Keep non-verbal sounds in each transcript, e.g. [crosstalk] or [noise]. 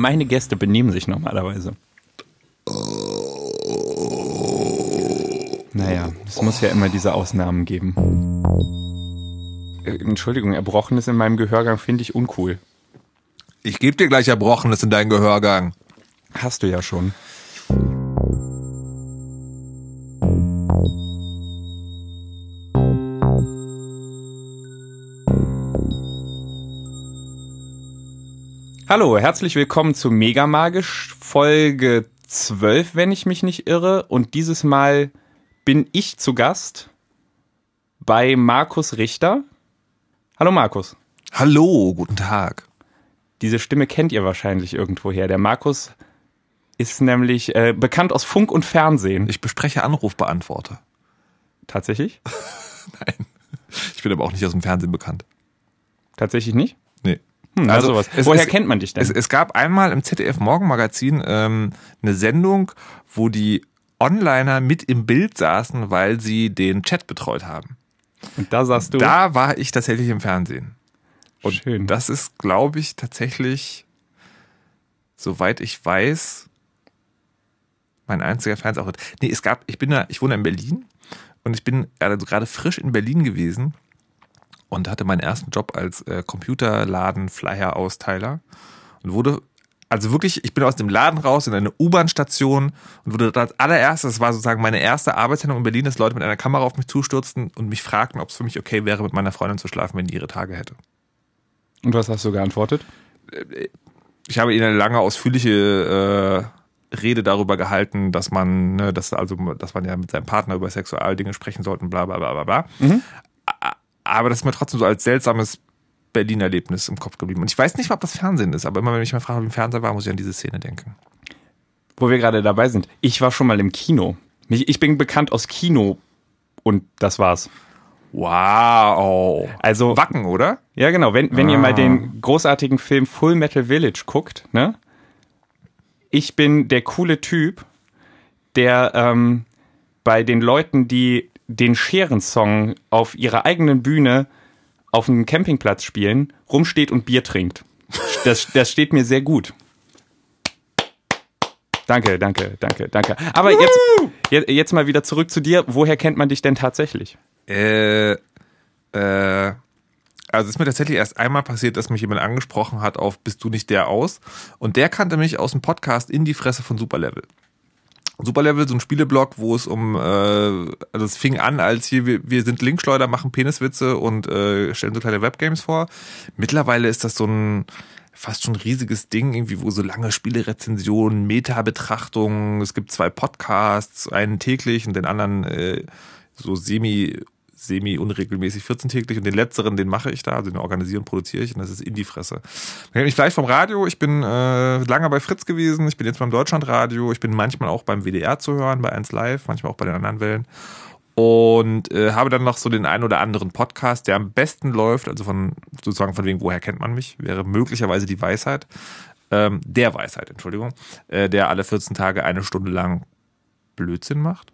Meine Gäste benehmen sich normalerweise. Naja, es muss ja immer diese Ausnahmen geben. Äh, Entschuldigung, Erbrochenes in meinem Gehörgang finde ich uncool. Ich gebe dir gleich Erbrochenes in deinen Gehörgang. Hast du ja schon. Hallo, herzlich willkommen zu Megamagisch Folge 12, wenn ich mich nicht irre. Und dieses Mal bin ich zu Gast bei Markus Richter. Hallo Markus. Hallo, guten Tag. Diese Stimme kennt ihr wahrscheinlich irgendwoher. Der Markus ist nämlich äh, bekannt aus Funk und Fernsehen. Ich bespreche Anrufbeantworter. Tatsächlich? [laughs] Nein. Ich bin aber auch nicht aus dem Fernsehen bekannt. Tatsächlich nicht? Hm, also, sowas. es- Woher es- kennt man dich denn? Es, es gab einmal im ZDF Morgenmagazin ähm, eine Sendung, wo die Onliner mit im Bild saßen, weil sie den Chat betreut haben. und da sagst du, Da war ich tatsächlich im Fernsehen. Und Schön. das ist, glaube ich, tatsächlich, soweit ich weiß, mein einziger Fernsehauftritt. Nee, es gab, ich bin da, ich wohne in Berlin und ich bin also gerade frisch in Berlin gewesen und hatte meinen ersten Job als äh, Computerladen-Flyer-Austeiler und wurde, also wirklich, ich bin aus dem Laden raus in eine U-Bahn-Station und wurde als allererstes, das war sozusagen meine erste Arbeitssendung in Berlin, dass Leute mit einer Kamera auf mich zustürzten und mich fragten, ob es für mich okay wäre, mit meiner Freundin zu schlafen, wenn die ihre Tage hätte. und was hast du geantwortet? ich habe ihnen eine lange ausführliche äh, Rede darüber gehalten, dass man, ne, dass also, dass man ja mit seinem Partner über Sexualdinge sprechen sollte, bla bla bla bla bla. A- Aber das ist mir trotzdem so als seltsames Berlin-Erlebnis im Kopf geblieben. Und ich weiß nicht mal, ob das Fernsehen ist, aber immer wenn ich mal frage, wie im Fernseher war, muss ich an diese Szene denken. Wo wir gerade dabei sind. Ich war schon mal im Kino. Ich, bin bekannt aus Kino und das war's. Wow. Also, Wacken, oder? ja genau, wenn, wenn ihr Ah. mal den großartigen Film Full Metal Village guckt, ne? Ich bin der coole Typ, der ähm, bei den Leuten, die den Scheren-Song auf ihrer eigenen Bühne auf einem Campingplatz spielen, rumsteht und Bier trinkt. Das, das steht mir sehr gut. Danke, danke, danke, danke. Aber jetzt, jetzt, mal wieder zurück zu dir. Woher kennt man dich denn tatsächlich? Äh, äh, also es ist mir tatsächlich erst einmal passiert, dass mich jemand angesprochen hat auf Bist du nicht der aus? Und der kannte mich aus dem Podcast In die Fresse von Superlevel. Superlevel, so ein Spieleblog, wo es um, äh, also es fing an als hier, wir, wir sind Linkschleuder, machen Peniswitze und äh, stellen so kleine Webgames vor. Mittlerweile ist das so ein fast schon riesiges Ding, irgendwie, wo so lange Spielerezensionen, Meta-Betrachtungen, es gibt zwei Podcasts, einen täglich und den anderen äh, so semi semi unregelmäßig 14 täglich. Und den letzteren, den mache ich da, also den organisiere und produziere ich. Und das ist in die Fresse. Man kennt mich gleich vom Radio, ich bin äh, lange bei Fritz gewesen, ich bin jetzt beim Deutschlandradio, ich bin manchmal auch beim WDR zu hören, bei 1 Live, manchmal auch bei den anderen Wellen. Und äh, habe dann noch so den einen oder anderen Podcast, der am besten läuft, also von sozusagen von wegen, woher kennt man mich, wäre möglicherweise die Weisheit, ähm, der Weisheit, Entschuldigung, äh, der alle 14 Tage eine Stunde lang Blödsinn macht.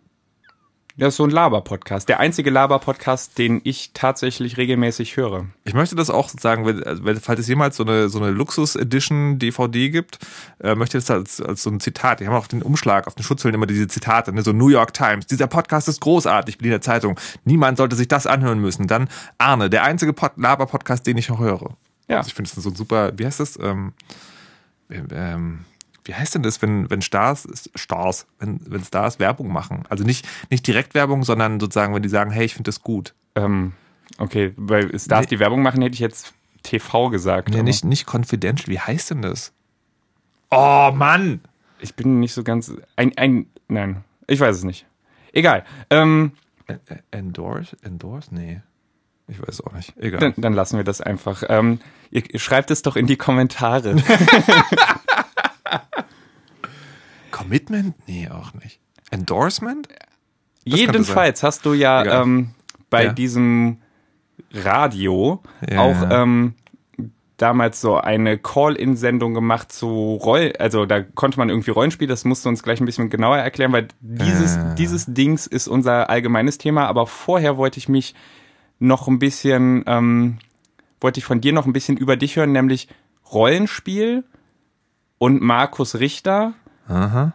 Das ist so ein Laber-Podcast. Der einzige Laber-Podcast, den ich tatsächlich regelmäßig höre. Ich möchte das auch sagen, wenn, also wenn, falls es jemals so eine, so eine Luxus-Edition DVD gibt, äh, möchte ich das als, als so ein Zitat. Die haben auch den Umschlag auf den Schutzhüllen immer diese Zitate, ne? so New York Times. Dieser Podcast ist großartig, Berliner Zeitung. Niemand sollte sich das anhören müssen. Dann Arne, der einzige Pod Laber-Podcast, den ich noch höre. Ja. Also ich finde es so ein super, wie heißt das? Ähm, ähm, wie heißt denn das, wenn, wenn Stars, Stars, wenn, wenn Stars Werbung machen? Also nicht, nicht Direktwerbung, sondern sozusagen, wenn die sagen, hey, ich finde das gut. Ähm, okay, weil Stars Nee. die Werbung machen, hätte ich jetzt TV gesagt. Nee, aber nicht, nicht confidential. Wie heißt denn das? Oh, Mann! Ich bin nicht so ganz. Ein, ein, nein, ich weiß es nicht. Egal. Ähm, Endorse? Endorse? Nee. Ich weiß es auch nicht. Egal. dann, dann lassen wir das einfach. Ähm, ihr, ihr schreibt es doch in die Kommentare. [laughs] [laughs] Commitment? Nee, auch nicht. Endorsement? Jedenfalls hast du ja ähm, bei Ja. diesem Radio Ja. auch ähm, damals so eine Call-in-Sendung gemacht zu Roll, also da konnte man irgendwie Rollenspiel, das musst du uns gleich ein bisschen genauer erklären, weil dieses, Äh. dieses Dings ist unser allgemeines Thema, aber vorher wollte ich mich noch ein bisschen, ähm, wollte ich von dir noch ein bisschen über dich hören, nämlich Rollenspiel und Markus Richter. Aha.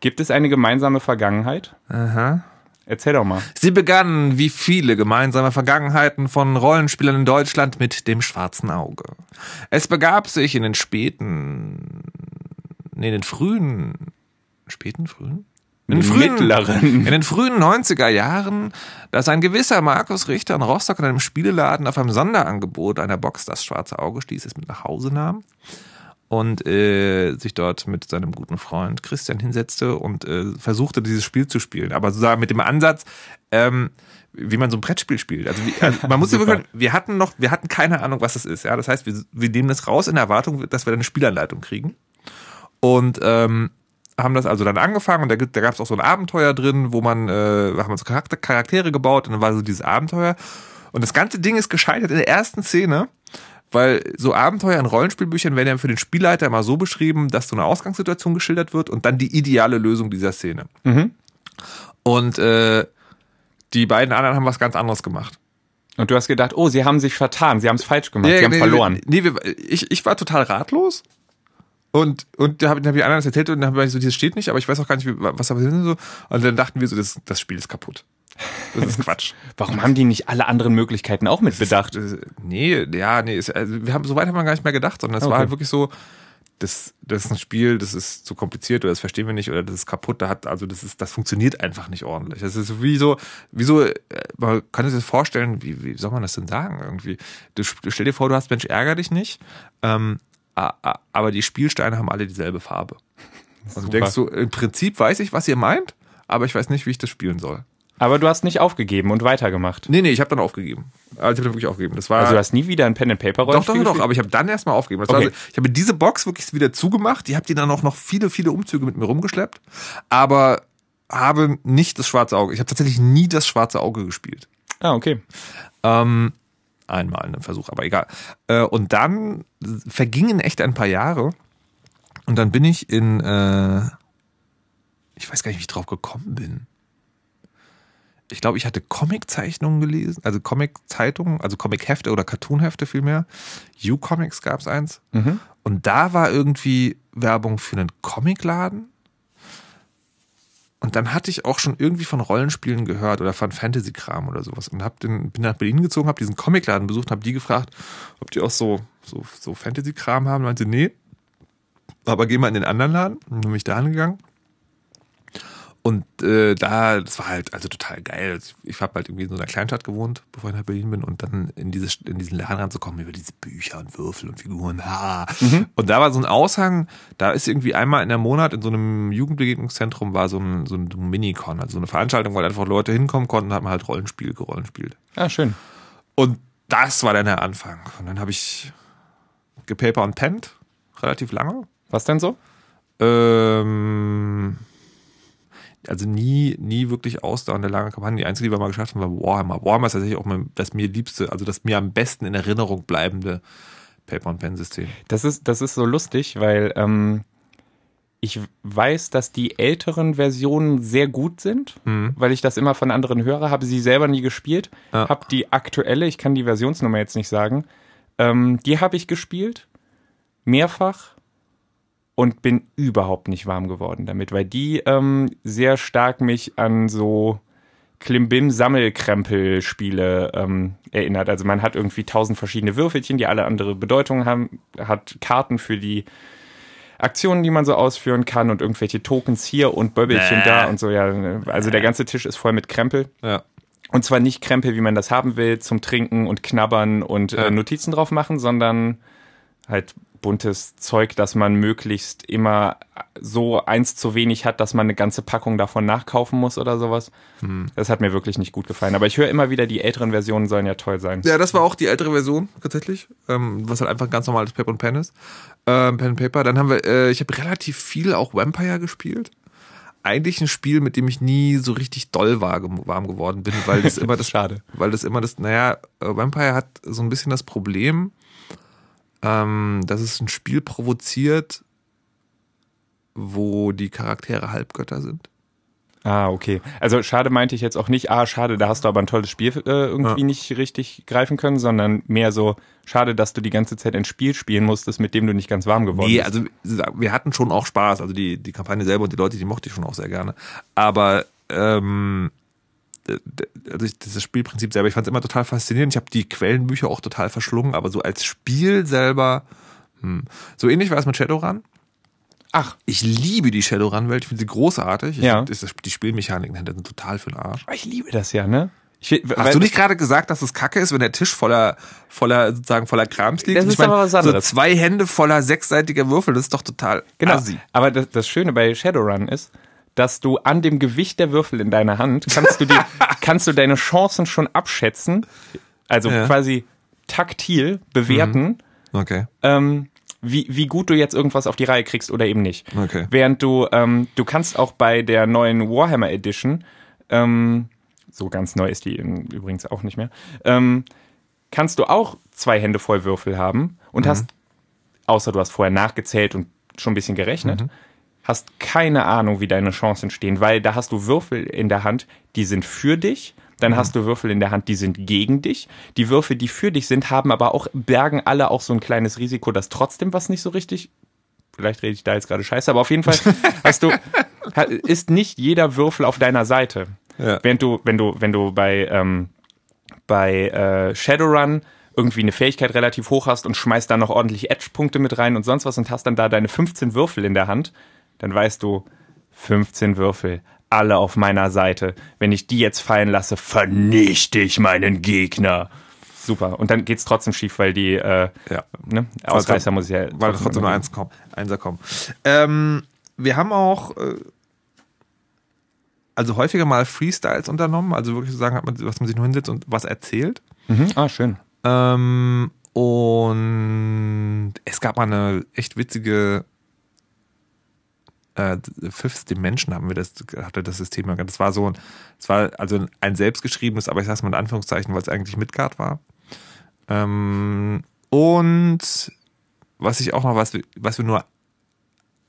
Gibt es eine gemeinsame Vergangenheit? Aha. Erzähl doch mal. Sie begannen wie viele gemeinsame Vergangenheiten von Rollenspielern in Deutschland mit dem schwarzen Auge. Es begab sich in den späten, nee, in den frühen, späten, frühen? In den frühen, Mittleren. in den frühen 90er Jahren, dass ein gewisser Markus Richter in Rostock in einem Spieleladen auf einem Sonderangebot einer Box das schwarze Auge stieß, es mit nach Hause nahm und äh, sich dort mit seinem guten Freund Christian hinsetzte und äh, versuchte, dieses Spiel zu spielen. Aber sozusagen mit dem Ansatz, ähm, wie man so ein Brettspiel spielt. Also, wie, also man [laughs] muss wirklich, wir hatten noch, wir hatten keine Ahnung, was das ist. Ja, das heißt, wir, wir nehmen das raus in der Erwartung, dass wir dann eine Spielanleitung kriegen. Und ähm, haben das also dann angefangen und da, gibt- da gab es auch so ein Abenteuer drin, wo man, äh, haben uns Charakter, Charaktere gebaut und dann war so dieses Abenteuer. Und das ganze Ding ist gescheitert in der ersten Szene, weil so Abenteuer in Rollenspielbüchern werden ja für den Spielleiter immer so beschrieben, dass so eine Ausgangssituation geschildert wird und dann die ideale Lösung dieser Szene. Mhm. Und äh, die beiden anderen haben was ganz anderes gemacht. Und du hast gedacht, oh, sie haben sich vertan, sie haben es falsch gemacht, sie haben nee, verloren. Nee, wir, ich, ich war total ratlos. Und, und da habe hab ich anderen das erzählt und dann habe ich so, das steht nicht, aber ich weiß auch gar nicht, wie- was da passiert ist. So. Und dann dachten wir so, das, das Spiel ist kaputt. Das ist Quatsch. [laughs] Warum haben die nicht alle anderen Möglichkeiten auch mit bedacht? Das, nee, ja, nee, ist, also wir haben, so weit haben wir gar nicht mehr gedacht, sondern es Okay. war halt wirklich so, das, das ist ein Spiel, das ist zu kompliziert oder das verstehen wir nicht oder das ist kaputt, da hat, also das ist, das funktioniert einfach nicht ordentlich. Das ist wie so, wie so, äh, man kann sich das vorstellen, wie, wie soll man das denn sagen irgendwie? Du, stell dir vor, du hast Mensch, ärger dich nicht, ähm, aber die Spielsteine haben alle dieselbe Farbe. Und du Super. denkst so, im Prinzip weiß ich, was ihr meint, aber ich weiß nicht, wie ich das spielen soll. Aber du hast nicht aufgegeben und weitergemacht. Nee, nee, ich habe dann aufgegeben. Also ich habe dann wirklich aufgegeben. Das war Also du hast nie wieder ein Pen and Paper Doch, doch, Rollenspiel doch, aber ich habe dann erstmal aufgegeben. Okay. war, so- ich habe diese Box wirklich wieder zugemacht. Die habt ihr dann auch noch viele, viele Umzüge mit mir rumgeschleppt. Aber habe nicht das schwarze Auge. Ich habe tatsächlich nie das schwarze Auge gespielt. Ah, okay. Ähm, einmal einen Versuch, aber egal. Äh, und dann vergingen echt ein paar Jahre. Und dann bin ich in, äh, ich weiß gar nicht, wie ich drauf gekommen bin. Ich glaube, ich hatte Comiczeichnungen gelesen, also Comiczeitungen, also Comichefte oder Cartoonhefte vielmehr. U-Comics gab es eins. Mhm. Und da war irgendwie Werbung für einen Comicladen. Und dann hatte ich auch schon irgendwie von Rollenspielen gehört oder von Fantasy-Kram oder sowas. Und hab den, bin nach Berlin gezogen, habe diesen Comicladen besucht, habe die gefragt, ob die auch so, so, so Fantasy-Kram haben. Meinte, nee. Aber geh mal in den anderen Laden. Und dann bin ich da hingegangen. Und äh, da, das war halt also total geil. Ich habe halt irgendwie in so einer Kleinstadt gewohnt, bevor ich nach Berlin bin, und dann in, dieses, in diesen Laden ranzukommen über diese Bücher und Würfel und Figuren. Ha. Und da war so ein Aushang, da ist irgendwie einmal in der Monat in so einem Jugendbegegnungszentrum war so ein, so ein Minicon, also so eine Veranstaltung, weil einfach Leute hinkommen konnten, hat man halt Rollenspiel gerollenspielt. Ah, schön. Und das war dann der Anfang. Und dann habe ich gepaper und pennt, relativ lange. Was denn so? Ähm, also nie, nie wirklich ausdauernde lange Kampagne. Die einzige, die wir mal geschafft haben, war Warhammer. Warhammer ist tatsächlich auch mein, das mir liebste, also das mir am besten in Erinnerung bleibende Paper-and-Pen-System. Das ist, das ist so lustig, weil ähm, ich weiß, dass die älteren Versionen sehr gut sind, weil ich das immer von anderen höre, habe sie selber nie gespielt, Ja. habe die aktuelle, ich kann die Versionsnummer jetzt nicht sagen, ähm, die habe ich gespielt, mehrfach und bin überhaupt nicht warm geworden damit, weil die ähm, sehr stark mich an so Klimbim-Sammelkrempel-Spiele ähm, erinnert. Also man hat irgendwie tausend verschiedene Würfelchen, die alle andere Bedeutungen haben, hat Karten für die Aktionen, die man so ausführen kann und irgendwelche Tokens hier und Böbbelchen Bäh. da und so, ja. Also der ganze Tisch ist voll mit Krempel. Ja. Und zwar nicht Krempel, wie man das haben will, zum Trinken und Knabbern und Ja. äh, Notizen drauf machen, sondern halt buntes Zeug, das man möglichst immer so eins zu wenig hat, dass man eine ganze Packung davon nachkaufen muss oder sowas. Das hat mir wirklich nicht gut gefallen. Aber ich höre immer wieder, die älteren Versionen sollen ja toll sein. Ja, das war auch die ältere Version tatsächlich, ähm, was halt einfach ein ganz normales Paper und Pen ist. Ähm, Pen and Paper. Dann haben wir, äh, ich habe relativ viel auch Vampire gespielt. Eigentlich ein Spiel, mit dem ich nie so richtig doll warm geworden bin, weil das [laughs] immer das, Schade. weil das immer das, naja, äh, Vampire hat so ein bisschen das Problem, ähm, dass es ein Spiel provoziert, wo die Charaktere Halbgötter sind. Ah, okay. Also schade meinte ich jetzt auch nicht, ah, schade, da hast du aber ein tolles Spiel äh, irgendwie Ja. nicht richtig greifen können, sondern mehr so, schade, dass du die ganze Zeit ein Spiel spielen musstest, mit dem du nicht ganz warm geworden Nee, bist. also wir hatten schon auch Spaß. Also die, die Kampagne selber und die Leute, die mochte ich schon auch sehr gerne. Aber ähm, also ich, das Spielprinzip selber, ich fand es immer total faszinierend. Ich habe die Quellenbücher auch total verschlungen, aber so als Spiel selber, hm. so ähnlich war es mit Shadowrun. Ach, Ich liebe die Shadowrun-Welt, ich finde sie großartig. Ich Ja. find, die Spielmechaniken sind total für den Arsch. ich liebe das ja, ne? Ich, Hast du nicht gerade gesagt, dass es kacke ist, wenn der Tisch voller, voller, sozusagen voller Krams liegt? Das ist aber was anderes. So zwei Hände voller sechsseitiger Würfel, das ist doch total Genau. assi. Aber das, das Schöne bei Shadowrun ist, dass du an dem Gewicht der Würfel in deiner Hand kannst du die, [laughs] kannst du deine Chancen schon abschätzen, also Ja. quasi taktil bewerten, Okay. ähm, wie, wie gut du jetzt irgendwas auf die Reihe kriegst oder eben nicht. Okay. Während du, ähm, du kannst auch bei der neuen Warhammer Edition, ähm, so ganz neu ist die übrigens auch nicht mehr, ähm, kannst du auch zwei Hände voll Würfel haben und hast, außer du hast vorher nachgezählt und schon ein bisschen gerechnet, hast keine Ahnung, wie deine Chancen stehen, weil da hast du Würfel in der Hand, die sind für dich. Dann hast du Würfel in der Hand, die sind gegen dich. Die Würfel, die für dich sind, haben aber auch, bergen alle auch so ein kleines Risiko, dass trotzdem was nicht so richtig vielleicht rede ich da jetzt gerade scheiße, aber auf jeden Fall [laughs] hast du, ist nicht jeder Würfel auf deiner Seite. Ja. Während du, wenn du, wenn du bei, ähm, bei äh, Shadowrun irgendwie eine Fähigkeit relativ hoch hast und schmeißt da noch ordentlich Edge-Punkte mit rein und sonst was und hast dann da deine 15 Würfel in der Hand, dann weißt du, 15 Würfel, alle auf meiner Seite. Wenn ich die jetzt fallen lasse, vernichte ich meinen Gegner. Super. Und dann geht's trotzdem schief, weil die äh, Ja. ne, Ausreißer muss ich ja Weil trotzdem nur eins kommen, Einser kommen. Ähm, wir haben auch äh, also häufiger mal Freestyles unternommen, also wirklich so sagen, was man sich nur hinsetzt und was erzählt. Mhm. Ah, schön. Ähm, und es gab mal eine echt witzige äh, Fifth Dimension haben wir das, hatte das System. genannt. Das war so ein, es war also ein selbstgeschriebenes, aber ich sag's mal in Anführungszeichen, weil es eigentlich Midgard war. Ähm, und was ich auch noch, was wir, was wir nur,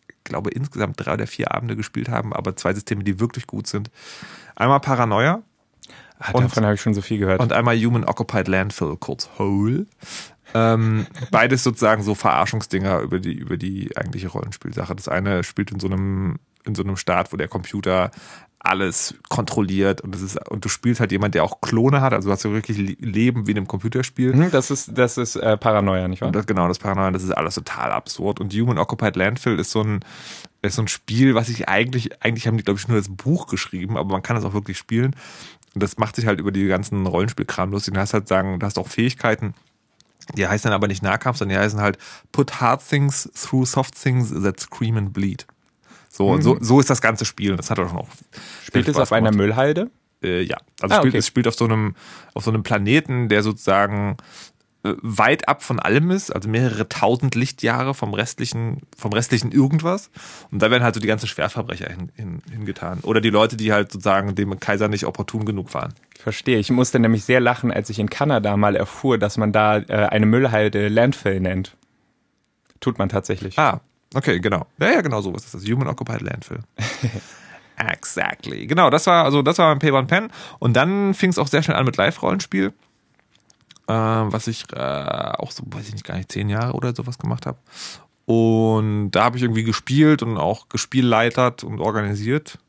ich glaube, insgesamt drei oder vier Abende gespielt haben, aber zwei Systeme, die wirklich gut sind. Einmal Paranoia Ah, davon habe ich schon so viel gehört. und einmal Human Occupied Landfill, kurz Hole. Ähm, beides sozusagen so Verarschungsdinger über die, über die eigentliche Rollenspielsache. Das eine spielt in so einem, in so einem Staat, wo der Computer alles kontrolliert und das ist, und du spielst halt jemand, der auch Klone hat, also du hast ja wirklich Le- Leben wie in einem Computerspiel. Mhm, das ist, das ist äh, Paranoia, nicht wahr? Das, genau, das Paranoia, das ist alles total absurd. Und Human Occupied Landfill ist so ein, ist so ein Spiel, was ich eigentlich, eigentlich haben die, glaube ich, nur das Buch geschrieben, aber man kann es auch wirklich spielen. Und das macht sich halt über die ganzen Rollenspielkram lustig. Du hast halt sagen, du hast auch Fähigkeiten, die heißen dann aber nicht Nahkampf, sondern die heißen halt Put hard things through soft things that scream and bleed. So, und so, so ist das ganze Spiel. Das hat auch schon auch Spielt es auf einer gemacht. Müllhalde? Äh, ja, also Ah, spielt, okay. es spielt auf so einem auf so einem Planeten, der sozusagen weit ab von allem ist, also mehrere tausend Lichtjahre vom restlichen vom restlichen irgendwas. Und da werden halt so die ganzen Schwerverbrecher hin, hin, hingetan oder die Leute, die halt sozusagen dem Kaiser nicht opportun genug waren. Verstehe. Ich musste nämlich sehr lachen, als ich in Kanada mal erfuhr, dass man da äh, eine Müllhalde Landfill nennt. Tut man tatsächlich. Ah, okay, genau. Ja, ja, genau so ist das. Human Occupied Landfill. [laughs] exactly. Genau, das war also das war mein P1 Pen und dann fing es auch sehr schnell an mit Live-Rollenspiel, äh, was ich äh, auch so, weiß ich nicht, gar nicht zehn Jahre oder sowas gemacht habe. Und da habe ich irgendwie gespielt und auch gespielleitert und organisiert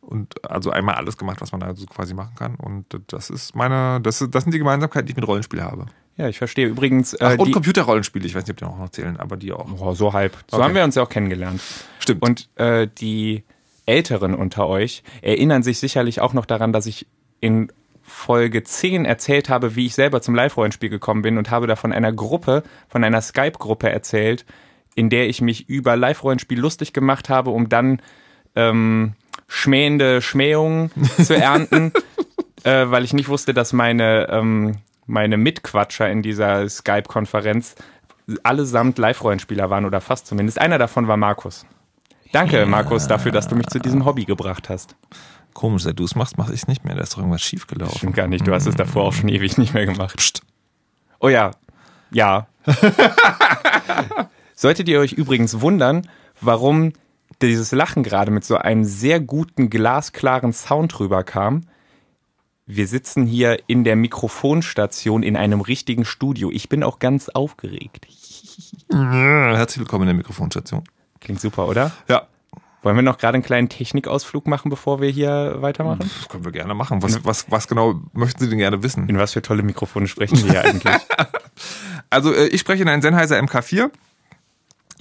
und also einmal alles gemacht, was man da so quasi machen kann. Und das ist meine, das, das sind die Gemeinsamkeiten, die ich mit Rollenspiel habe. Ja, ich verstehe. Übrigens, äh, Ach, und Computerrollenspiele, ich weiß nicht, ob die auch noch zählen, aber die auch. oh, so halb. So Okay. haben wir uns ja auch kennengelernt. Stimmt. Und äh, die Älteren unter euch erinnern sich sicherlich auch noch daran, dass ich in Folge 10 erzählt habe, wie ich selber zum Live-Rollenspiel gekommen bin und habe da von einer Gruppe, von einer Skype-Gruppe erzählt, in der ich mich über Live-Rollenspiel lustig gemacht habe, um dann ähm, schmähende Schmähungen zu [laughs] ernten, äh, weil ich nicht wusste, dass meine, ähm, meine Mitquatscher in dieser Skype-Konferenz allesamt Live-Rollenspieler waren oder fast zumindest. Einer davon war Markus. Danke, Markus, dafür, dass du mich zu diesem Hobby gebracht hast. Komisch, seit du es machst, mache ich es nicht mehr. Da ist doch irgendwas schiefgelaufen. Stimmt gar nicht, du hast es davor auch schon ewig nicht mehr gemacht. Psst. Oh ja, ja. [laughs] Solltet ihr euch übrigens wundern, warum dieses Lachen gerade mit so einem sehr guten, glasklaren Sound rüberkam. Wir sitzen hier in der Mikrofonstation in einem richtigen Studio. Ich bin auch ganz aufgeregt. Herzlich willkommen in der Mikrofonstation. Klingt super, oder? Ja. Wollen wir noch gerade einen kleinen Technikausflug machen, bevor wir hier weitermachen? Das können wir gerne machen. Was, was, was genau möchten Sie denn gerne wissen? In was für tolle Mikrofone sprechen wir hier eigentlich? [laughs] Also äh, ich spreche in einen Sennheiser MK4.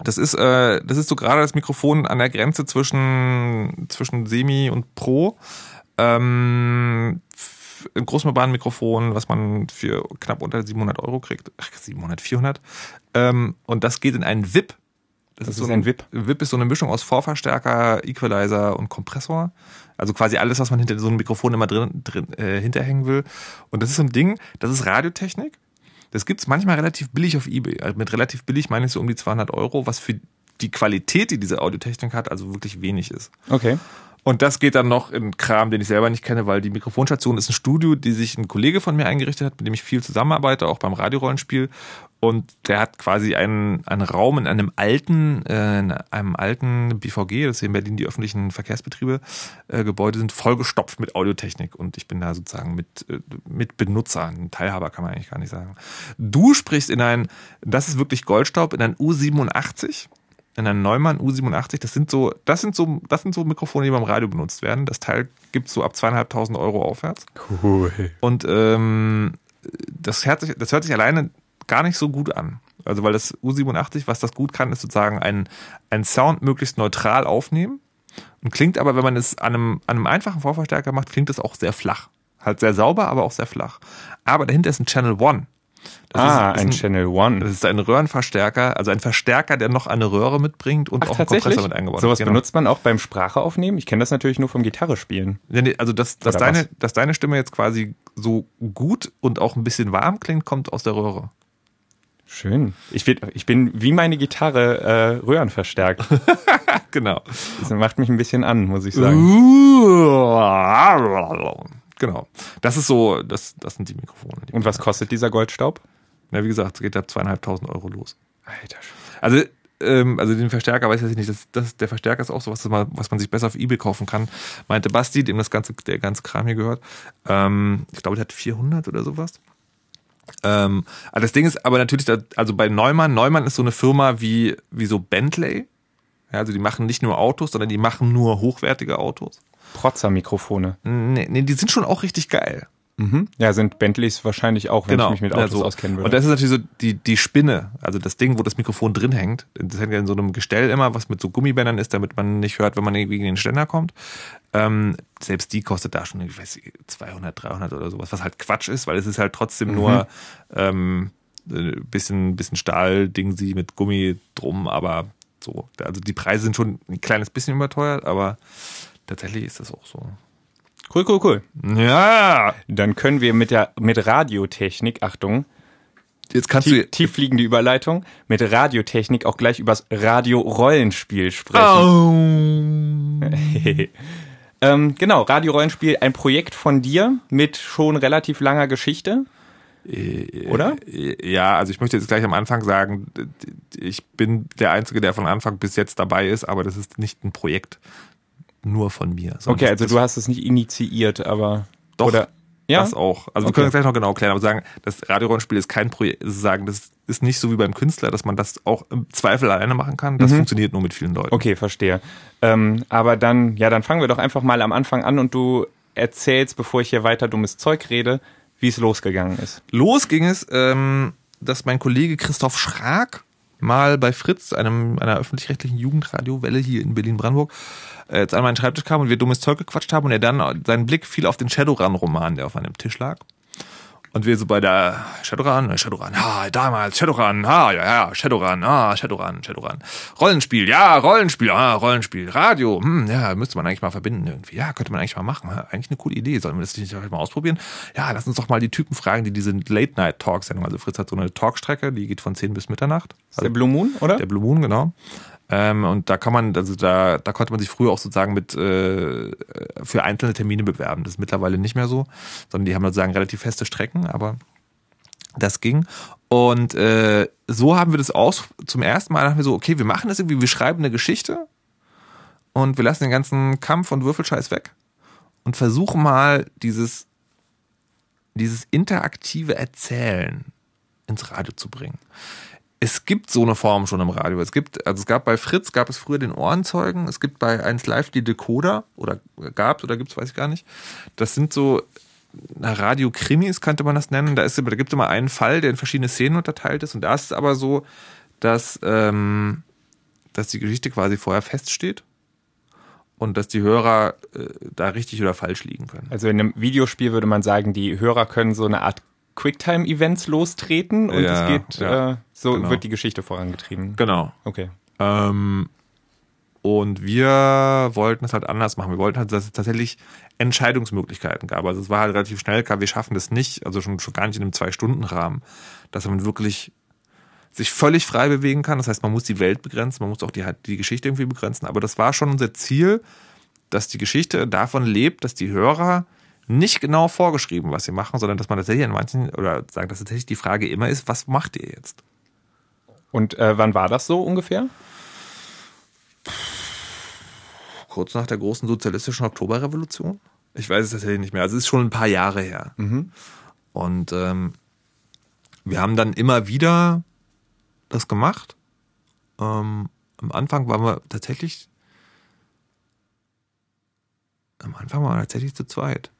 Das ist, äh, das ist so gerade das Mikrofon an der Grenze zwischen, zwischen Semi und Pro. Ähm, ein Großmembran-Mikrofon, was man für knapp unter 700 Euro kriegt. Ach, 700, 400. Ähm, und das geht in einen VIP. Das ist so ein VIP. VIP ist so eine Mischung aus Vorverstärker, Equalizer und Kompressor. Also quasi alles, was man hinter so einem Mikrofon immer drin, drin äh, hinterhängen will. Und das ist so ein Ding, das ist Radiotechnik. Das gibt's manchmal relativ billig auf Ebay. Also mit relativ billig meine ich so um die 200 Euro, was für die Qualität, die diese Audiotechnik hat, also wirklich wenig ist. Okay. Und das geht dann noch in Kram, den ich selber nicht kenne, weil die Mikrofonstation ist ein Studio, die sich ein Kollege von mir eingerichtet hat, mit dem ich viel zusammenarbeite, auch beim Radiorollenspiel. Und der hat quasi einen, einen Raum in einem alten, äh, in einem alten BVG, das hier in Berlin die öffentlichen Verkehrsbetriebe, äh, Gebäude sind vollgestopft mit Audiotechnik. Und ich bin da sozusagen mit, äh, mit Benutzer, ein Teilhaber kann man eigentlich gar nicht sagen. Du sprichst in ein, das ist wirklich Goldstaub, in ein U87 in einem Neumann U87. Das sind so, das sind so, das sind so Mikrofone, die beim Radio benutzt werden. Das Teil gibt's so ab zweieinhalbtausend Euro aufwärts. Cool. Und ähm, das, hört sich, das hört sich alleine gar nicht so gut an. Also weil das U87, was das gut kann, ist sozusagen ein, ein Sound möglichst neutral aufnehmen. Und klingt aber, wenn man es an einem, an einem einfachen Vorverstärker macht, klingt es auch sehr flach. Halt sehr sauber, aber auch sehr flach. Aber dahinter ist ein Channel One. Das ah, ist, ist ein, Channel One. das ist ein Röhrenverstärker, also ein Verstärker, der noch eine Röhre mitbringt und Ach, auch einen? Kompressor mit eingebaut Sowas. Genau. benutzt man auch beim Sprache aufnehmen? Ich kenne das natürlich nur vom Gitarre spielen. Also, dass, dass, deine, was? dass deine Stimme jetzt quasi so gut und auch ein bisschen warm klingt, kommt aus der Röhre. Schön. Ich, will, ich bin wie meine Gitarre äh, Röhrenverstärkt. [laughs] Genau. Das macht mich ein bisschen an, muss ich sagen. Genau. Das ist so, das, das sind die Mikrofone. Die Und was kostet dieser Goldstaub? Na, wie gesagt, es geht ab zweieinhalbtausend Euro los. Alter. Also, ähm, also den Verstärker weiß ich nicht, das, das, der Verstärker ist auch so was, was man sich besser auf Ebay kaufen kann, meinte Basti, dem das ganze, der ganze Kram hier gehört. Ähm, ich glaube, der hat 400 oder sowas. Ähm, aber das Ding ist aber natürlich, also bei Neumann, Neumann ist so eine Firma wie, wie so Bentley. Ja, also die machen nicht nur Autos, sondern die machen nur hochwertige Autos. Protzer-Mikrofone. Nee, nee, die sind schon auch richtig geil. Mhm. Ja, sind Bentleys wahrscheinlich auch, wenn Genau. ich mich mit Ja, Autos so. auskennen würde. Und das ist natürlich so die, die Spinne, also das Ding, wo das Mikrofon drin hängt. Das hängt ja in so einem Gestell immer, was mit so Gummibändern ist, damit man nicht hört, wenn man irgendwie gegen den Ständer kommt. Ähm, selbst die kostet da schon, ich weiß nicht, 200, 300 oder sowas, was halt Quatsch ist, weil es ist halt trotzdem Mhm. nur ähm, ein bisschen, bisschen Stahl-Ding sie mit Gummi drum, aber so. Also die Preise sind schon ein kleines bisschen überteuert, aber tatsächlich ist das auch so. Cool, cool, cool. Ja, Dann können wir mit der mit Radiotechnik, Achtung, jetzt kannst tief, du. tiefliegende Überleitung, mit Radiotechnik auch gleich übers Radio-Rollenspiel sprechen. Oh. [laughs] ähm, genau, Radio-Rollenspiel, ein Projekt von dir mit schon relativ langer Geschichte. Oder? Ja, also ich möchte jetzt gleich am Anfang sagen, ich bin der Einzige, der von Anfang bis jetzt dabei ist, aber das ist nicht ein Projekt nur von mir. Okay, also das, du hast es nicht initiiert, aber Doch, oder ja, das auch. Also wir Okay. können das gleich noch genau klären, aber sagen, das Radiorollenspiel ist kein Projekt, sagen, das ist nicht so wie beim Künstler, dass man das auch im Zweifel alleine machen kann. Das funktioniert nur mit vielen Leuten. Mhm. Okay, verstehe. Ähm, aber dann, ja, dann fangen wir doch einfach mal am Anfang an und du erzählst, bevor ich hier weiter dummes Zeug rede, wie es losgegangen ist. Los ging es, ähm, dass mein Kollege Christoph Schrag mal bei Fritz, einem, einer öffentlich-rechtlichen Jugendradiowelle hier in Berlin-Brandenburg, äh, jetzt an meinen Schreibtisch kam und wir dummes Zeug gequatscht haben und er dann, sein Blick fiel auf den Shadowrun-Roman, der auf einem Tisch lag. Und wir so bei der Shadowrun, äh, Shadowrun, ah, damals, Shadowrun, ah, ja, ja, Shadowrun, ah, Shadowrun, Shadowrun. Rollenspiel, ja, Rollenspiel, ah, Rollenspiel. Radio, hm, ja, müsste man eigentlich mal verbinden irgendwie. Ja, könnte man eigentlich mal machen. ha? Eigentlich eine coole Idee. Sollen wir das nicht mal ausprobieren? Ja, lass uns doch mal die Typen fragen, die diese Late-Night-Talk-Sendung, also Fritz hat so eine Talkstrecke, die geht von 10 bis Mitternacht. Ist der Blue Moon, oder? Der Blue Moon, genau. Ähm, und da kann man, also da, da konnte man sich früher auch sozusagen mit äh, für einzelne Termine bewerben. Das ist mittlerweile nicht mehr so, sondern die haben sozusagen relativ feste Strecken, aber das ging. Und äh, so haben wir das aus zum ersten Mal dachten wir so, okay, wir machen das irgendwie, wir schreiben eine Geschichte und wir lassen den ganzen Kampf und Würfelscheiß weg und versuchen mal dieses, dieses interaktive Erzählen ins Radio zu bringen. Es gibt so eine Form schon im Radio. Es gibt, also es gab bei Fritz, gab es früher den Ohrenzeugen, es gibt bei 1 Live die Decoder oder gab es oder gibt es, weiß ich gar nicht. Das sind so Radio-Krimis, könnte man das nennen. Da, da gibt es immer einen Fall, der in verschiedene Szenen unterteilt ist. Und da ist es aber so, dass, ähm, dass die Geschichte quasi vorher feststeht und dass die Hörer äh, da richtig oder falsch liegen können. Also in einem Videospiel würde man sagen, die Hörer können so eine Art Quicktime-Events lostreten und Ja, es geht, ja, äh, so genau. wird die Geschichte vorangetrieben. Genau. Okay. Ähm, und wir wollten es halt anders machen. Wir wollten halt, dass es tatsächlich Entscheidungsmöglichkeiten gab. Also es war halt relativ schnell klar, wir schaffen das nicht, also schon, schon gar nicht in einem Zwei-Stunden-Rahmen, dass man wirklich sich völlig frei bewegen kann. Das heißt, man muss die Welt begrenzen, man muss auch die, halt die Geschichte irgendwie begrenzen. Aber das war schon unser Ziel, dass die Geschichte davon lebt, dass die Hörer nicht genau vorgeschrieben, was sie machen, sondern dass man tatsächlich an manchen, oder sagen, dass tatsächlich die Frage immer ist, was macht ihr jetzt? Und äh, wann war das so ungefähr? kurz nach der großen sozialistischen Oktoberrevolution. Ich weiß es tatsächlich nicht mehr. Also es ist schon ein paar Jahre her. Und ähm, wir haben dann immer wieder das gemacht. Ähm, am Anfang waren wir tatsächlich. Am Anfang waren wir tatsächlich zu zweit.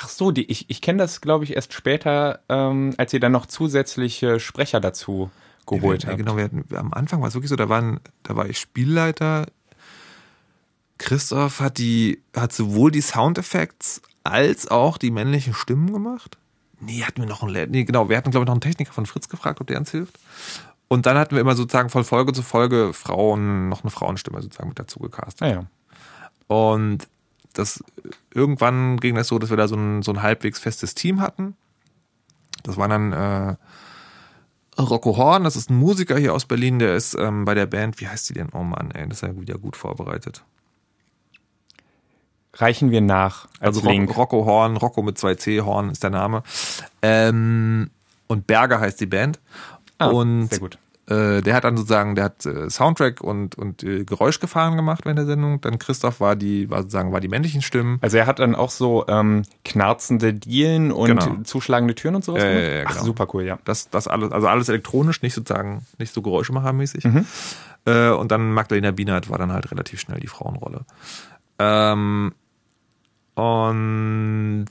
Ach so, die, ich, ich kenne das, glaube ich, erst später, ähm, als ihr dann noch zusätzliche Sprecher dazu geholt ja, habt. Genau, wir hatten, am Anfang war es wirklich so, da waren, da war ich Spielleiter. Christoph hat die, hat sowohl die Soundeffekte als auch die männlichen Stimmen gemacht. Nee, hatten wir noch einen, nee, genau, wir hatten, glaube ich, noch einen Techniker von Fritz gefragt, ob der uns hilft. Und dann hatten wir immer sozusagen von Folge zu Folge Frauen, noch eine Frauenstimme sozusagen mit dazu gecastet. Ah ja. Und das irgendwann ging das so, dass wir da so ein, so ein halbwegs festes Team hatten. Das war dann äh, Rocco Horn, das ist ein Musiker hier aus Berlin, der ist ähm, bei der Band, wie heißt die denn? Oh Mann, ey, das ist ja wieder gut vorbereitet. Reichen wir nach als Also Link. Rocco Horn, Rocco mit 2C, Horn ist der Name. Ähm, und Berger heißt die Band. Ah, und sehr gut. Äh, der hat dann sozusagen, der hat äh, Soundtrack und, und äh, Geräuschgefahren gemacht während der Sendung. Dann Christoph war die, war sozusagen, war die männlichen Stimmen. Also er hat dann auch so ähm, knarzende Dielen und Genau. zuschlagende Türen und sowas Ja, ja, Ach, genau. super cool, ja. Das, das alles, also alles elektronisch, nicht sozusagen, nicht so geräuschemachermäßig. Mhm. Äh, und dann Magdalena Bienert war dann halt relativ schnell die Frauenrolle. Ähm, und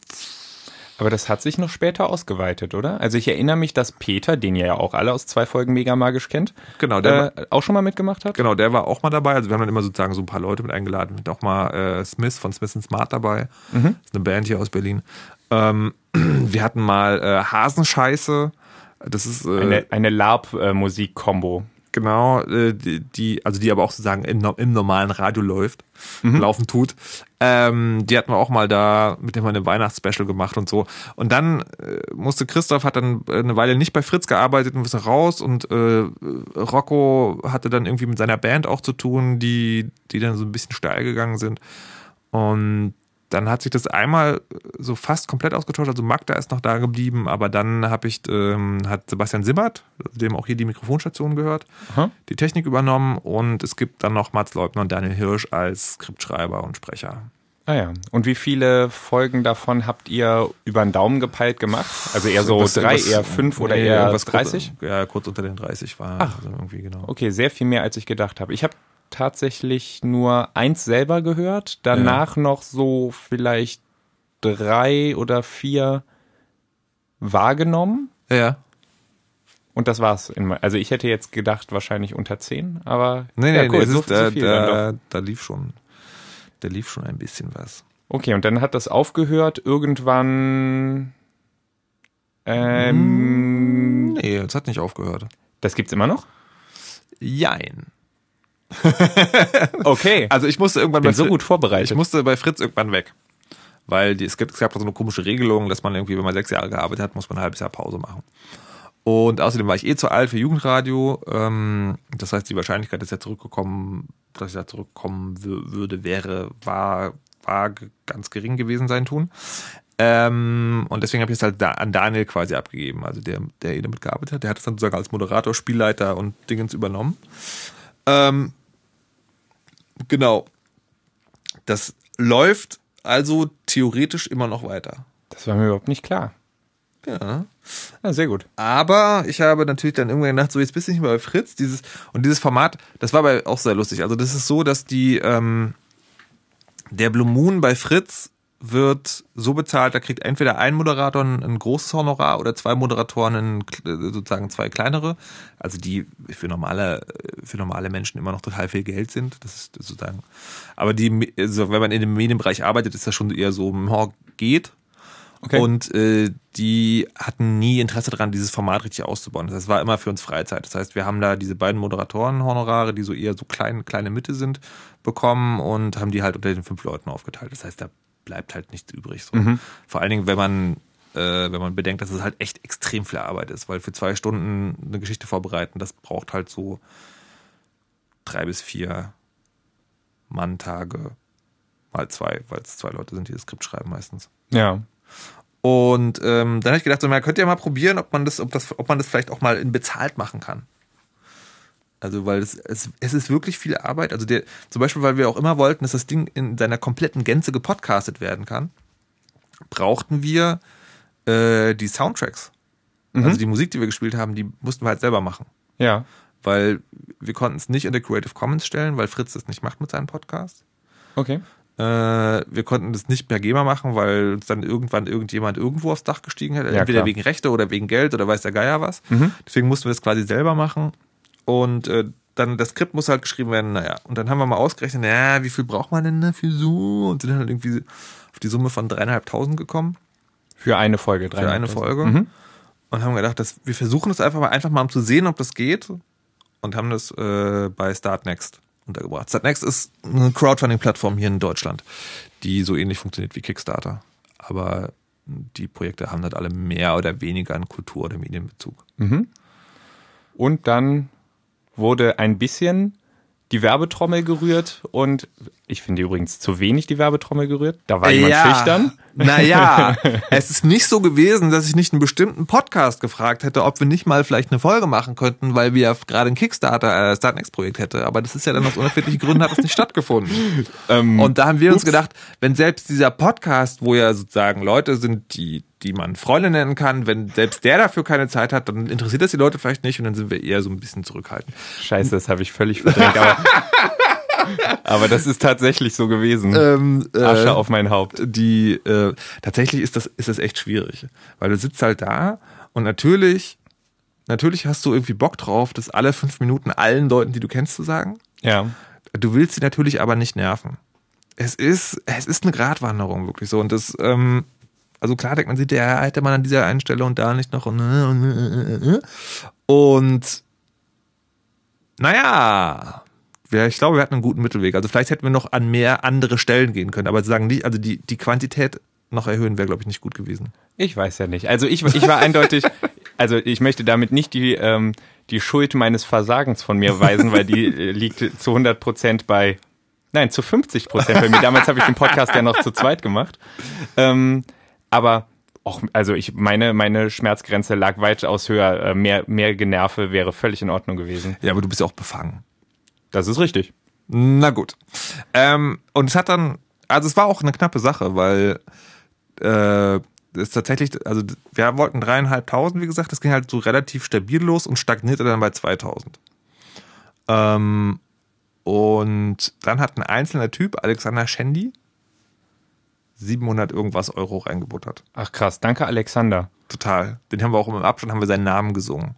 Aber das hat sich noch später ausgeweitet, oder? Also ich erinnere mich, dass Peter, den ihr ja auch alle aus zwei Folgen Mega Magisch kennt, genau, der, äh, auch schon mal mitgemacht hat. genau, der war auch mal dabei. Also wir haben dann immer sozusagen so ein paar Leute mit eingeladen. Mit auch mal äh, Smith von Smith Smart dabei. Mhm. Das ist eine Band hier aus Berlin. Ähm, [clears throat] wir hatten mal äh, Hasenscheiße. Das ist äh, Eine, eine LARP-Musik-Kombo. Genau, äh, die, also die aber auch sozusagen im, im normalen Radio läuft, laufen tut. Ähm, die hatten wir auch mal da, mit dem wir eine Weihnachtsspecial gemacht und so. Und dann äh, musste Christoph, hat dann äh, eine Weile nicht bei Fritz gearbeitet und ist raus und äh, Rocco hatte dann irgendwie mit seiner Band auch zu tun, die, die dann so ein bisschen steil gegangen sind. Und dann hat sich das einmal so fast komplett ausgetauscht. Also Magda ist noch da geblieben, aber dann habe ich, ähm, hat Sebastian Simmert, dem auch hier die Mikrofonstation gehört, Aha. die Technik übernommen und es gibt dann noch Mats Leubner und Daniel Hirsch als Skriptschreiber und Sprecher. Ah ja. Und wie viele Folgen davon habt ihr über den Daumen gepeilt gemacht? Also eher so Was- drei, was- eher fünf oder nee, eher irgendwas 30? Kurz, ja, kurz unter den 30 war. Ach. Also irgendwie genau. Okay, sehr viel mehr, als ich gedacht habe. Ich habe tatsächlich nur eins selber gehört, danach noch so vielleicht drei oder vier wahrgenommen. Ja. Und das war's. Also ich hätte jetzt gedacht, wahrscheinlich unter zehn, aber Nee, nee, ja, nee, cool, es so, ist, so da, viel da, da lief schon, da lief schon ein bisschen was. Okay, und dann hat das aufgehört irgendwann. Ähm, Nee, es hat nicht aufgehört. Das gibt's immer noch? Jein. [laughs] Okay. Also ich musste irgendwann bin bei so gut vorbereitet. Ich musste bei Fritz irgendwann weg. Weil die, es, gibt, es gab so eine komische Regelung, dass man irgendwie, wenn man sechs Jahre gearbeitet hat, muss man ein halbes Jahr Pause machen. Und außerdem war ich eh zu alt für Jugendradio. Ähm, das heißt, die Wahrscheinlichkeit, dass er zurückgekommen, dass ich da zurückkommen wür- würde, wäre, war, war ganz gering gewesen sein tun. Ähm, und deswegen habe ich es halt an Daniel quasi abgegeben, also der, der eh damit gearbeitet hat. Der hat es dann sozusagen als Moderator, Spielleiter und Dingens übernommen. Ähm, genau. Das läuft also theoretisch immer noch weiter. Das war mir überhaupt nicht klar. Ja. Ja, sehr gut. Aber ich habe natürlich dann irgendwann gedacht, so jetzt bist du nicht mehr bei Fritz. Dieses, und dieses Format, das war bei auch sehr lustig. Also das ist so, dass die ähm, der Blue Moon bei Fritz wird so bezahlt, da kriegt entweder ein Moderator ein, ein großes Honorar oder zwei Moderatoren ein, sozusagen zwei kleinere, also die für normale für normale Menschen immer noch total viel Geld sind. Das ist sozusagen. Aber die, also wenn man in dem Medienbereich arbeitet, ist das schon eher so, oh, geht. Okay. Und äh, die hatten nie Interesse daran, dieses Format richtig auszubauen. Das war immer für uns Freizeit. Das heißt, wir haben da diese beiden Moderatoren-Honorare, die so eher so klein, kleine Mitte sind, bekommen und haben die halt unter den fünf Leuten aufgeteilt. Das heißt, da bleibt halt nichts übrig. So. Mhm. Vor allen Dingen, wenn man, äh, wenn man bedenkt, dass es halt echt extrem viel Arbeit ist, weil für zwei Stunden eine Geschichte vorbereiten, das braucht halt so drei bis vier Manntage mal zwei, weil es zwei Leute sind, die das Skript schreiben meistens. Ja. Und ähm, dann habe ich gedacht, so, man könnte ja mal probieren, ob man das, ob das, ob man das vielleicht auch mal in bezahlt machen kann. Also, weil es, es, es ist wirklich viel Arbeit. Also, der, zum Beispiel, weil wir auch immer wollten, dass das Ding in seiner kompletten Gänze gepodcastet werden kann, brauchten wir äh, die Soundtracks. Also die Musik, die wir gespielt haben, die mussten wir halt selber machen. Ja. Weil wir konnten es nicht in der Creative Commons stellen, weil Fritz das nicht macht mit seinem Podcast. Okay. Äh, wir konnten das nicht per GEMA machen, weil uns dann irgendwann irgendjemand irgendwo aufs Dach gestiegen. Ja, Entweder klar. wegen Rechte oder wegen Geld oder weiß der Geier was. Mhm. Deswegen mussten wir das quasi selber machen. Und äh, dann das Skript muss halt geschrieben werden, naja. Und dann haben wir mal ausgerechnet, naja, wie viel braucht man denn dafür so? Und sind halt irgendwie auf die Summe von dreieinhalbtausend gekommen Für eine Folge. für eine Folge. Mhm. Und haben gedacht, dass wir versuchen das einfach mal, einfach mal um zu sehen, ob das geht. Und haben das äh, bei Startnext untergebracht. Startnext ist eine Crowdfunding-Plattform hier in Deutschland, die so ähnlich funktioniert wie Kickstarter. Aber die Projekte haben halt alle mehr oder weniger einen Kultur- oder Medienbezug. Und dann wurde ein bisschen die Werbetrommel gerührt und ich finde übrigens zu wenig die Werbetrommel gerührt. Da war jemand schüchtern. Naja, [laughs] es ist nicht so gewesen, dass ich nicht einen bestimmten Podcast gefragt hätte, ob wir nicht mal vielleicht eine Folge machen könnten, weil wir gerade ein Kickstarter, äh, Startnext-Projekt hätte. Aber das ist ja dann aus unerfindlichen Gründen hat das nicht stattgefunden. [laughs] Ähm, Und da haben wir uns ups. gedacht, wenn selbst dieser Podcast, wo ja sozusagen Leute sind, die, die man Freunde nennen kann, wenn selbst der dafür keine Zeit hat, dann interessiert das die Leute vielleicht nicht und dann sind wir eher so ein bisschen zurückhaltend. Scheiße, das habe ich völlig verdrängt. [laughs] Aber, [laughs] aber das ist tatsächlich so gewesen. Ähm, äh, Asche auf mein Haupt. die äh, tatsächlich ist das ist das echt schwierig, weil du sitzt halt da und natürlich natürlich hast du irgendwie Bock drauf, das alle fünf Minuten allen Leuten, die du kennst, zu sagen. Ja. Du willst sie natürlich aber nicht nerven. Es ist es ist eine Gratwanderung wirklich so und das ähm, also klar denkt man sich, der hätte man an dieser einen Stelle und da nicht noch und und, und naja, ja, ich glaube, wir hatten einen guten Mittelweg. Also vielleicht hätten wir noch an mehr andere Stellen gehen können, aber sagen nicht, also die, die Quantität noch erhöhen wäre, glaube ich, nicht gut gewesen. Ich weiß ja nicht. Also ich, ich war eindeutig, [laughs] also ich möchte damit nicht die, ähm, die Schuld meines Versagens von mir weisen, weil die äh, liegt zu 100 Prozent bei, nein, zu 50 Prozent bei mir. Damals habe ich den Podcast ja noch zu zweit gemacht. Ähm, aber auch, also ich, meine, meine Schmerzgrenze lag weitaus höher. Äh, mehr, mehr Generve wäre völlig in Ordnung gewesen. Ja, aber du bist ja auch befangen. Das ist richtig. Na gut. Ähm, und es hat dann, also es war auch eine knappe Sache, weil äh, es tatsächlich, also wir wollten dreieinhalbtausend, wie gesagt, das ging halt so relativ stabil los und stagnierte dann bei 2000. Ähm, und dann hat ein einzelner Typ, Alexander Schendi, 700 irgendwas Euro reingebuttert. Ach krass, danke Alexander. Total. Den haben wir auch im Abstand, haben wir seinen Namen gesungen.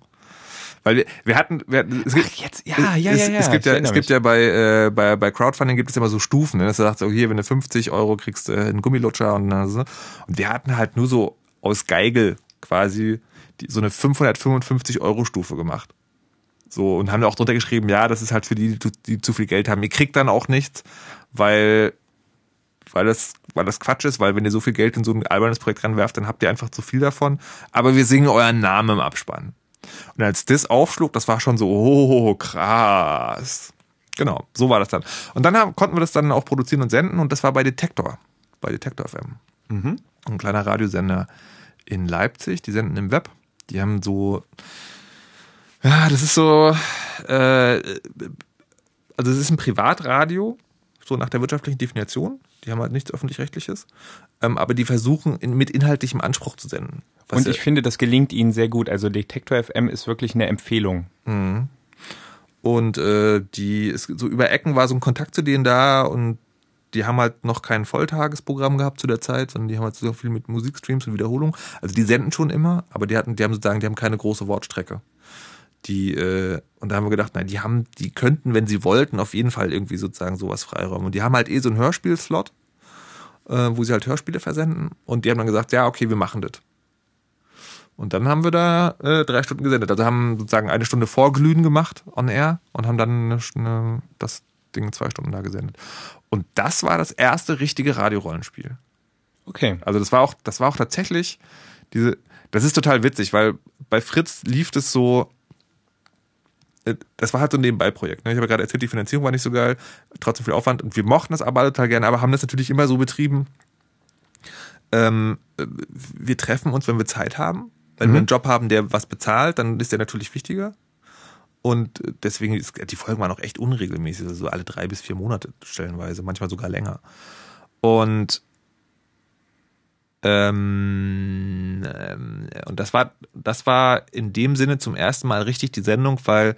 Weil wir, wir hatten, wir, hatten- es gibt, jetzt, ja, ja, es, ja, ja. Es gibt ja, es gibt ja bei, äh, bei, bei Crowdfunding gibt es immer so Stufen, ne? dass du sagst, so, hier, wenn du 50 Euro kriegst, äh, einen Gummilutscher und so. Und wir hatten halt nur so aus Geigel quasi die, so eine 555 Euro Stufe gemacht. So, und haben da auch drunter geschrieben, ja, das ist halt für die, die, zu viel Geld haben. Ihr kriegt dann auch nichts, weil, weil das, weil das Quatsch ist, weil wenn ihr so viel Geld in so ein albernes Projekt ranwerft, dann habt ihr einfach zu viel davon. Aber wir singen euren Namen im Abspann. Und als das aufschlug, das war schon so, oh, krass. Genau, so war das dann. Und dann haben, konnten wir das dann auch produzieren und senden und das war bei Detektor, bei Detektor FM. Ein kleiner Radiosender in Leipzig, die senden im Web. Die haben so, ja, das ist so, äh, also es ist ein Privatradio, so nach der wirtschaftlichen Definition. Die haben halt nichts öffentlich-rechtliches. Ähm, aber die versuchen in, mit inhaltlichem Anspruch zu senden. Und ich finde, das gelingt ihnen sehr gut. Also Detektor FM ist wirklich eine Empfehlung. Mhm. Und äh, die ist, so über Ecken war so ein Kontakt zu denen da und die haben halt noch kein Volltagesprogramm gehabt zu der Zeit, sondern die haben halt so viel mit Musikstreams und Wiederholung. Also die senden schon immer, aber die hatten, die haben sozusagen, die haben keine große Wortstrecke. Die, äh, und da haben wir gedacht, nein, die haben, die könnten, wenn sie wollten, auf jeden Fall irgendwie sozusagen sowas freiräumen. Und die haben halt eh so einen Hörspielslot, äh, wo sie halt Hörspiele versenden. Und die haben dann gesagt, ja, okay, wir machen das. Und dann haben wir da äh, drei Stunden gesendet. Also haben sozusagen eine Stunde Vorglühen gemacht on air und haben dann eine, eine, das Ding zwei Stunden da gesendet. Und das war das erste richtige Radiorollenspiel. Okay. Also das war auch, das war auch tatsächlich diese, das ist total witzig, weil bei Fritz lief das so, das war halt so ein Nebenbei-Projekt. Ne? Ich habe ja gerade erzählt, die Finanzierung war nicht so geil, trotzdem viel Aufwand und wir mochten das aber total gerne, aber haben das natürlich immer so betrieben. Ähm, äh, wir treffen uns, wenn wir Zeit haben. Wenn mhm. wir einen Job haben, der was bezahlt, dann ist der natürlich wichtiger. Und deswegen ist, die Folgen waren auch echt unregelmäßig, also alle drei bis vier Monate stellenweise, manchmal sogar länger. Und ähm, ähm, und das war, das war in dem Sinne zum ersten Mal richtig die Sendung, weil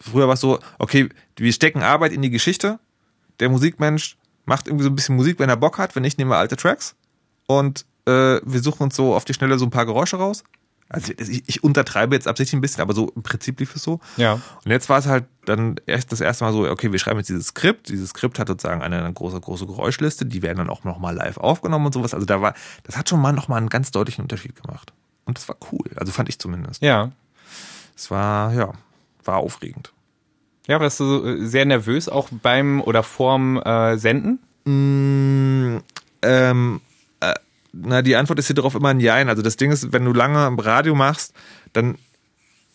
früher war es so, okay, wir stecken Arbeit in die Geschichte. Der Musikmensch macht irgendwie so ein bisschen Musik, wenn er Bock hat. Wenn nicht, nehmen wir alte Tracks. Und äh, wir suchen uns so auf die Schnelle so ein paar Geräusche raus. Also ich, ich untertreibe jetzt absichtlich ein bisschen, aber so im Prinzip lief es so. Ja. Und jetzt war es halt dann erst das erste Mal so, okay, wir schreiben jetzt dieses Skript. Dieses Skript hat sozusagen eine, eine große, große Geräuschliste. Die werden dann auch nochmal live aufgenommen und sowas. Also da war, das hat schon mal nochmal einen ganz deutlichen Unterschied gemacht. Und das war cool. Also fand ich zumindest. Ja. Es war, ja, war aufregend. Ja, warst du äh, sehr nervös auch beim oder vorm äh, Senden? Mm, ähm, na, die Antwort ist hier darauf immer ein Jein. Also das Ding ist, wenn du lange im Radio machst, dann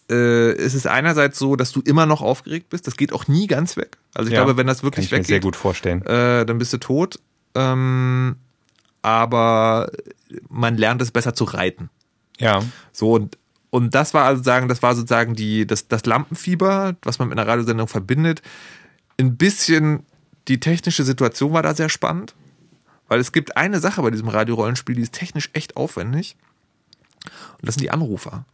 äh, ist es einerseits so, dass du immer noch aufgeregt bist. Das geht auch nie ganz weg. Also ich ja, glaube, wenn das wirklich kann ich weggeht, mir sehr gut vorstellen. Äh, dann bist du tot. Ähm, aber man lernt es besser zu reiten. Ja. So und und das war also sagen, das war sozusagen die das das Lampenfieber, was man mit einer Radiosendung verbindet. Ein bisschen die technische Situation war da sehr spannend. Weil es gibt eine Sache bei diesem Radiorollenspiel, die ist technisch echt aufwendig. Und das sind die Anrufer.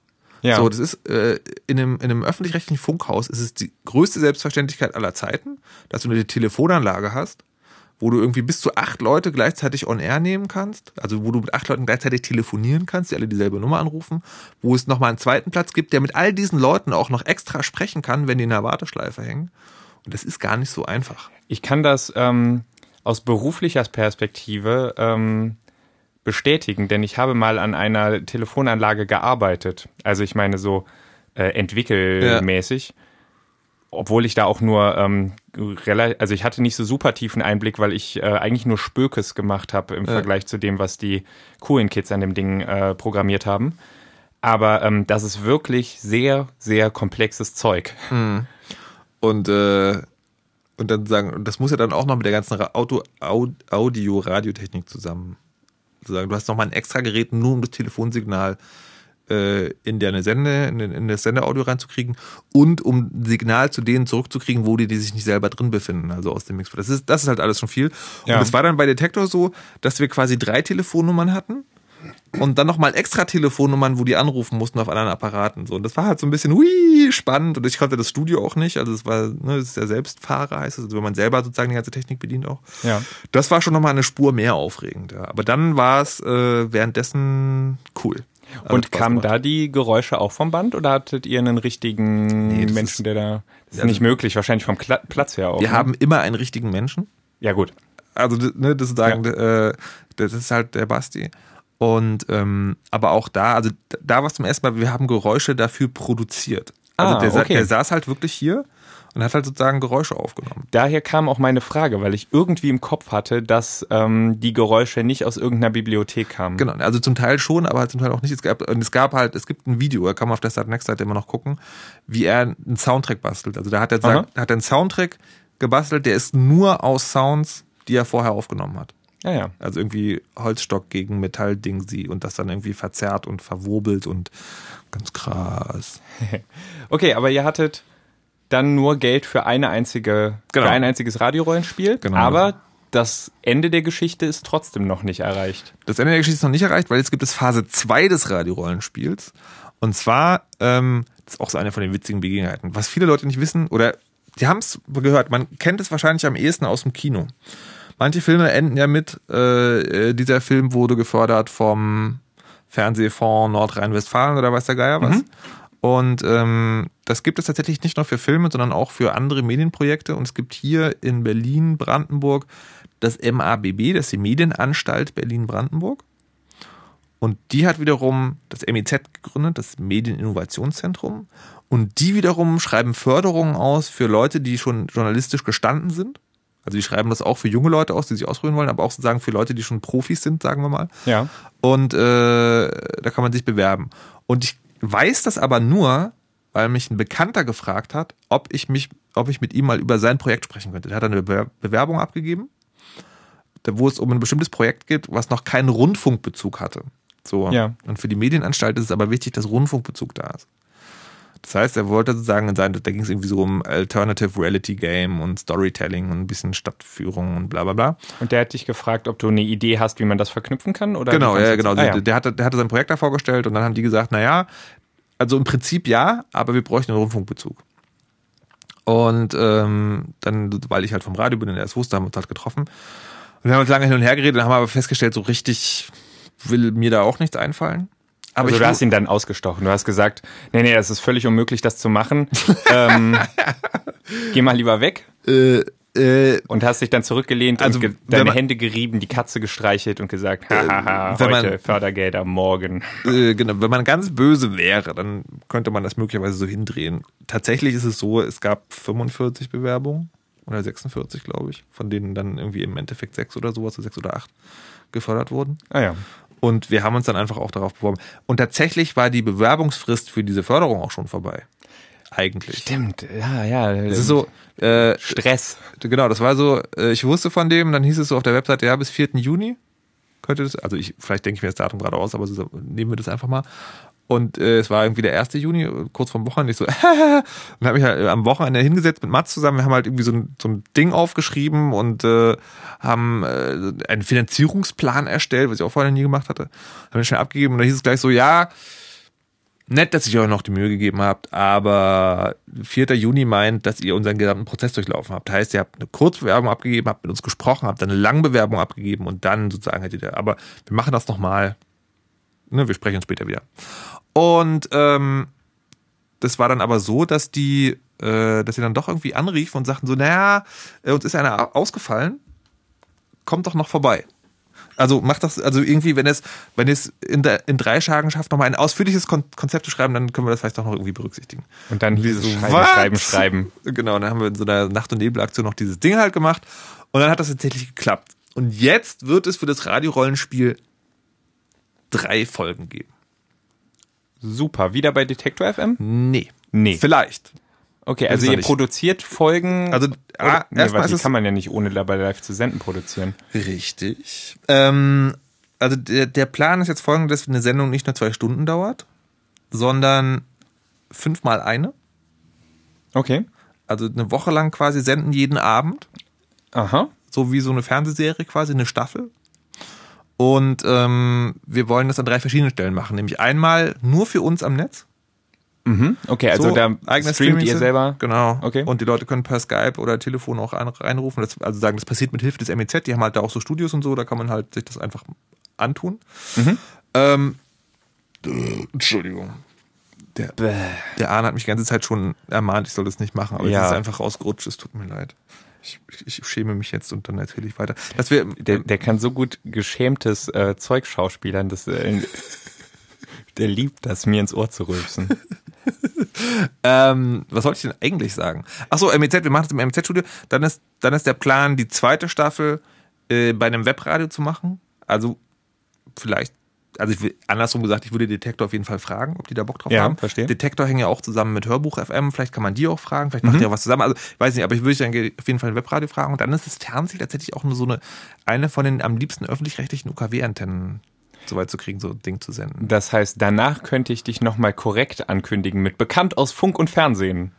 Ja. So, das ist äh, in einem, in einem öffentlich-rechtlichen Funkhaus ist es die größte Selbstverständlichkeit aller Zeiten, dass du eine Telefonanlage hast, wo du irgendwie bis zu acht Leute gleichzeitig on air nehmen kannst, also wo du mit acht Leuten gleichzeitig telefonieren kannst, die alle dieselbe Nummer anrufen, wo es nochmal einen zweiten Platz gibt, der mit all diesen Leuten auch noch extra sprechen kann, wenn die in der Warteschleife hängen. Und das ist gar nicht so einfach. Ich kann das ähm, aus beruflicher Perspektive ähm, bestätigen, denn ich habe mal an einer Telefonanlage gearbeitet. Also ich meine so äh, entwickelmäßig. Ja. Obwohl ich da auch nur ähm, also ich hatte nicht so super tiefen Einblick, weil ich äh, eigentlich nur Spökes gemacht habe im ja. Vergleich zu dem, was die coolen Kids an dem Ding äh, programmiert haben. Aber ähm, das ist wirklich sehr, sehr komplexes Zeug. Hm. Und äh, und dann sagen, das muss ja dann auch noch mit der ganzen Auto, Audio, Radiotechnik zusammen. Sagen, du hast noch mal ein extra Gerät nur um das Telefonsignal äh, in deine Sende, in, in das Sendeaudio reinzukriegen und um ein Signal zu denen zurückzukriegen, wo die, die sich nicht selber drin befinden, also aus dem Mix. Das ist, das ist halt alles schon viel. Ja. Und es war dann bei Detektor so, dass wir quasi drei Telefonnummern hatten und dann nochmal extra Telefonnummern, wo die anrufen mussten auf anderen Apparaten. So. Und das war halt so ein bisschen hui, spannend. Und ich konnte das Studio auch nicht. Also es war, ne, das ist ja Selbstfahrer, heißt es, also wenn man selber sozusagen die ganze Technik bedient auch. Ja. Das war schon nochmal eine Spur mehr aufregend. Ja. Aber dann war es äh, währenddessen cool. Also und kamen da die Geräusche auch vom Band oder hattet ihr einen richtigen nee, Menschen, ist, der da. Das ist also, nicht möglich, wahrscheinlich vom Kla Platz her auch. Wir ne? haben immer einen richtigen Menschen. Ja, gut. Also, ne, das sagen, ja. äh, das ist halt der Basti. Und ähm, aber auch da, also da war es zum ersten Mal, wir haben Geräusche dafür produziert. Also ah, der, okay. der saß halt wirklich hier und hat halt sozusagen Geräusche aufgenommen. Daher kam auch meine Frage, weil ich irgendwie im Kopf hatte, dass ähm, die Geräusche nicht aus irgendeiner Bibliothek kamen. Genau, also zum Teil schon, aber halt zum Teil auch nicht. Es gab, und es gab halt, es gibt ein Video, da kann man auf der Start Next Seite immer noch gucken, wie er einen Soundtrack bastelt. Also da hat er, hat er einen Soundtrack gebastelt, der ist nur aus Sounds, die er vorher aufgenommen hat. Ja, ja. Also irgendwie Holzstock gegen Metallding sie und das dann irgendwie verzerrt und verwobelt und ganz krass. [laughs] okay, aber ihr hattet dann nur Geld für eine einzige, Genau. für ein einziges Radiorollenspiel. Genau. Aber das Ende der Geschichte ist trotzdem noch nicht erreicht. Das Ende der Geschichte ist noch nicht erreicht, weil jetzt gibt es Phase 2 des Radiorollenspiels. Und zwar, ähm, das ist auch so eine von den witzigen Begebenheiten. Was viele Leute nicht wissen, oder die haben es gehört, man kennt es wahrscheinlich am ehesten aus dem Kino. Manche Filme enden ja mit, äh, äh, dieser Film wurde gefördert vom Fernsehfonds Nordrhein-Westfalen oder weiß der Geier was. Und ähm, das gibt es tatsächlich nicht nur für Filme, sondern auch für andere Medienprojekte. Und es gibt hier in Berlin, Brandenburg das MABB, das ist die Medienanstalt Berlin-Brandenburg. Und die hat wiederum das MIZ gegründet, das Medieninnovationszentrum. Und die wiederum schreiben Förderungen aus für Leute, die schon journalistisch gestanden sind. Also die schreiben das auch für junge Leute aus, die sich ausprobieren wollen, aber auch sozusagen für Leute, die schon Profis sind, sagen wir mal. Ja. Und äh, da kann man sich bewerben. Und ich weiß das aber nur, weil mich ein Bekannter gefragt hat, ob ich mich, ob ich mit ihm mal über sein Projekt sprechen könnte. Der hat eine Bewer- Bewerbung abgegeben, wo es um ein bestimmtes Projekt geht, was noch keinen Rundfunkbezug hatte. So. Ja. Und für die Medienanstalt ist es aber wichtig, dass Rundfunkbezug da ist. Das heißt, er wollte sozusagen in sein, da ging es irgendwie so um Alternative Reality Game und Storytelling und ein bisschen Stadtführung und bla bla bla. Und der hat dich gefragt, ob du eine Idee hast, wie man das verknüpfen kann? Oder Genau, ja, genau. Ah, Der, ja. der, hatte, der hatte sein Projekt da vorgestellt und dann haben die gesagt, naja, also im Prinzip ja, aber wir bräuchten einen Rundfunkbezug. Und ähm, dann, weil ich halt vom Radio bin und er es wusste, haben wir uns halt getroffen. Und wir haben uns lange hin und her geredet und haben aber festgestellt, so richtig will mir da auch nichts einfallen. Aber also du hast ihn dann ausgestochen. Du hast gesagt, nee, nee, es ist völlig unmöglich, das zu machen. [laughs] ähm, geh mal lieber weg. äh, äh, Und hast dich dann zurückgelehnt Also, und deine man- Hände gerieben, die Katze gestreichelt und gesagt, hahaha, wenn man- heute Fördergelder, morgen. äh, genau, wenn man ganz böse wäre, dann könnte man das möglicherweise so hindrehen. Tatsächlich ist es so, es gab 45 Bewerbungen oder 46, glaube ich, von denen dann irgendwie im Endeffekt sechs oder sowas, sechs oder acht gefördert wurden. Ah ja. Und wir haben uns dann einfach auch darauf beworben. Und tatsächlich war die Bewerbungsfrist für diese Förderung auch schon vorbei. Eigentlich. Stimmt, ja, ja. Es ist so, äh, Stress. genau, das war so, äh, ich wusste von dem, dann hieß es so auf der Webseite, ja, bis 4. Juni könnte das, also ich, vielleicht denke ich mir das Datum gerade aus, aber so, nehmen wir das einfach mal. Und äh, es war irgendwie der 1. Juni, kurz vorm Wochenende, ich so, [laughs] und habe ich halt äh, am Wochenende hingesetzt mit Mats zusammen, wir haben halt irgendwie so ein, so ein Ding aufgeschrieben und äh, haben äh, einen Finanzierungsplan erstellt, was ich auch vorher nie gemacht hatte. Haben wir schnell abgegeben und dann hieß es gleich so, ja, Nett, dass ihr euch noch die Mühe gegeben habt, aber 4. Juni meint, dass ihr unseren gesamten Prozess durchlaufen habt. Heißt, ihr habt eine Kurzbewerbung abgegeben, habt mit uns gesprochen, habt dann eine Langbewerbung abgegeben und dann sozusagen hättet ihr, aber wir machen das nochmal. Ne, wir sprechen uns später wieder. Und ähm, das war dann aber so, dass die, äh, dass sie dann doch irgendwie anriefen und sagten so, naja, äh, uns ist einer ausgefallen, kommt doch noch vorbei. Also macht das, also irgendwie, wenn es, wenn es in, der, in drei Tagen schafft, nochmal ein ausführliches Kon Konzept zu schreiben, dann können wir das vielleicht doch noch irgendwie berücksichtigen. Und dann dieses so, Schreiben, was? Schreiben, Schreiben. Genau, dann haben wir in so einer Nacht- und Nebelaktion noch dieses Ding halt gemacht und dann hat das tatsächlich geklappt. Und jetzt wird es für das Radiorollenspiel drei Folgen geben. Super. Wieder bei Detektor FM? Nee. Nee. Vielleicht. Okay, also ihr nicht. produziert Folgen. Also, ah, nee, erstmal die kann man ja nicht ohne dabei live zu senden produzieren. Richtig. Ähm, also der, der Plan ist jetzt folgendes, dass eine Sendung nicht nur zwei Stunden dauert, sondern fünfmal eine. Okay. Also eine Woche lang quasi senden jeden Abend. Aha. so wie so eine Fernsehserie quasi, eine Staffel. Und ähm, wir wollen das an drei verschiedenen Stellen machen. Nämlich einmal nur für uns am Netz. Mhm. Okay, also so, da streamt ihr Streaming- selber. Genau. Okay. Und die Leute können per Skype oder Telefon auch ein- reinrufen. Das, also sagen, das passiert mit Hilfe des MEZ. Die haben halt da auch so Studios und so. Da kann man halt sich das einfach antun. Mhm. Ähm, Entschuldigung. Der, der Arne hat mich die ganze Zeit schon ermahnt, ich soll das nicht machen, aber Ja. es ist einfach rausgerutscht, es tut mir leid. Ich, ich schäme mich jetzt und dann erzähle ich weiter. Dass wir, Der, der kann so gut geschämtes äh, Zeug schauspielern, dass äh, [laughs] der liebt das, mir ins Ohr zu rülpsen. [laughs] Ähm, was wollte ich denn eigentlich sagen? Achso, MEZ, wir machen das im MEZ-Studio. Dann ist, dann ist der Plan, die zweite Staffel äh, bei einem Webradio zu machen. Also vielleicht, also ich andersrum gesagt, ich würde Detektor auf jeden Fall fragen, ob die da Bock drauf Ja, haben. verstehe. Detektor hängen ja auch zusammen mit Hörbuch FM, vielleicht kann man die auch fragen, vielleicht Mhm. macht ihr auch was zusammen. Also ich weiß nicht, aber ich würde dann auf jeden Fall ein Webradio fragen. Und dann ist das Fernsehen tatsächlich auch nur so eine, eine von den am liebsten öffentlich-rechtlichen UKW-Antennen so weit zu kriegen, so ein Ding zu senden. Das heißt, danach könnte ich dich nochmal korrekt ankündigen mit bekannt aus Funk und Fernsehen.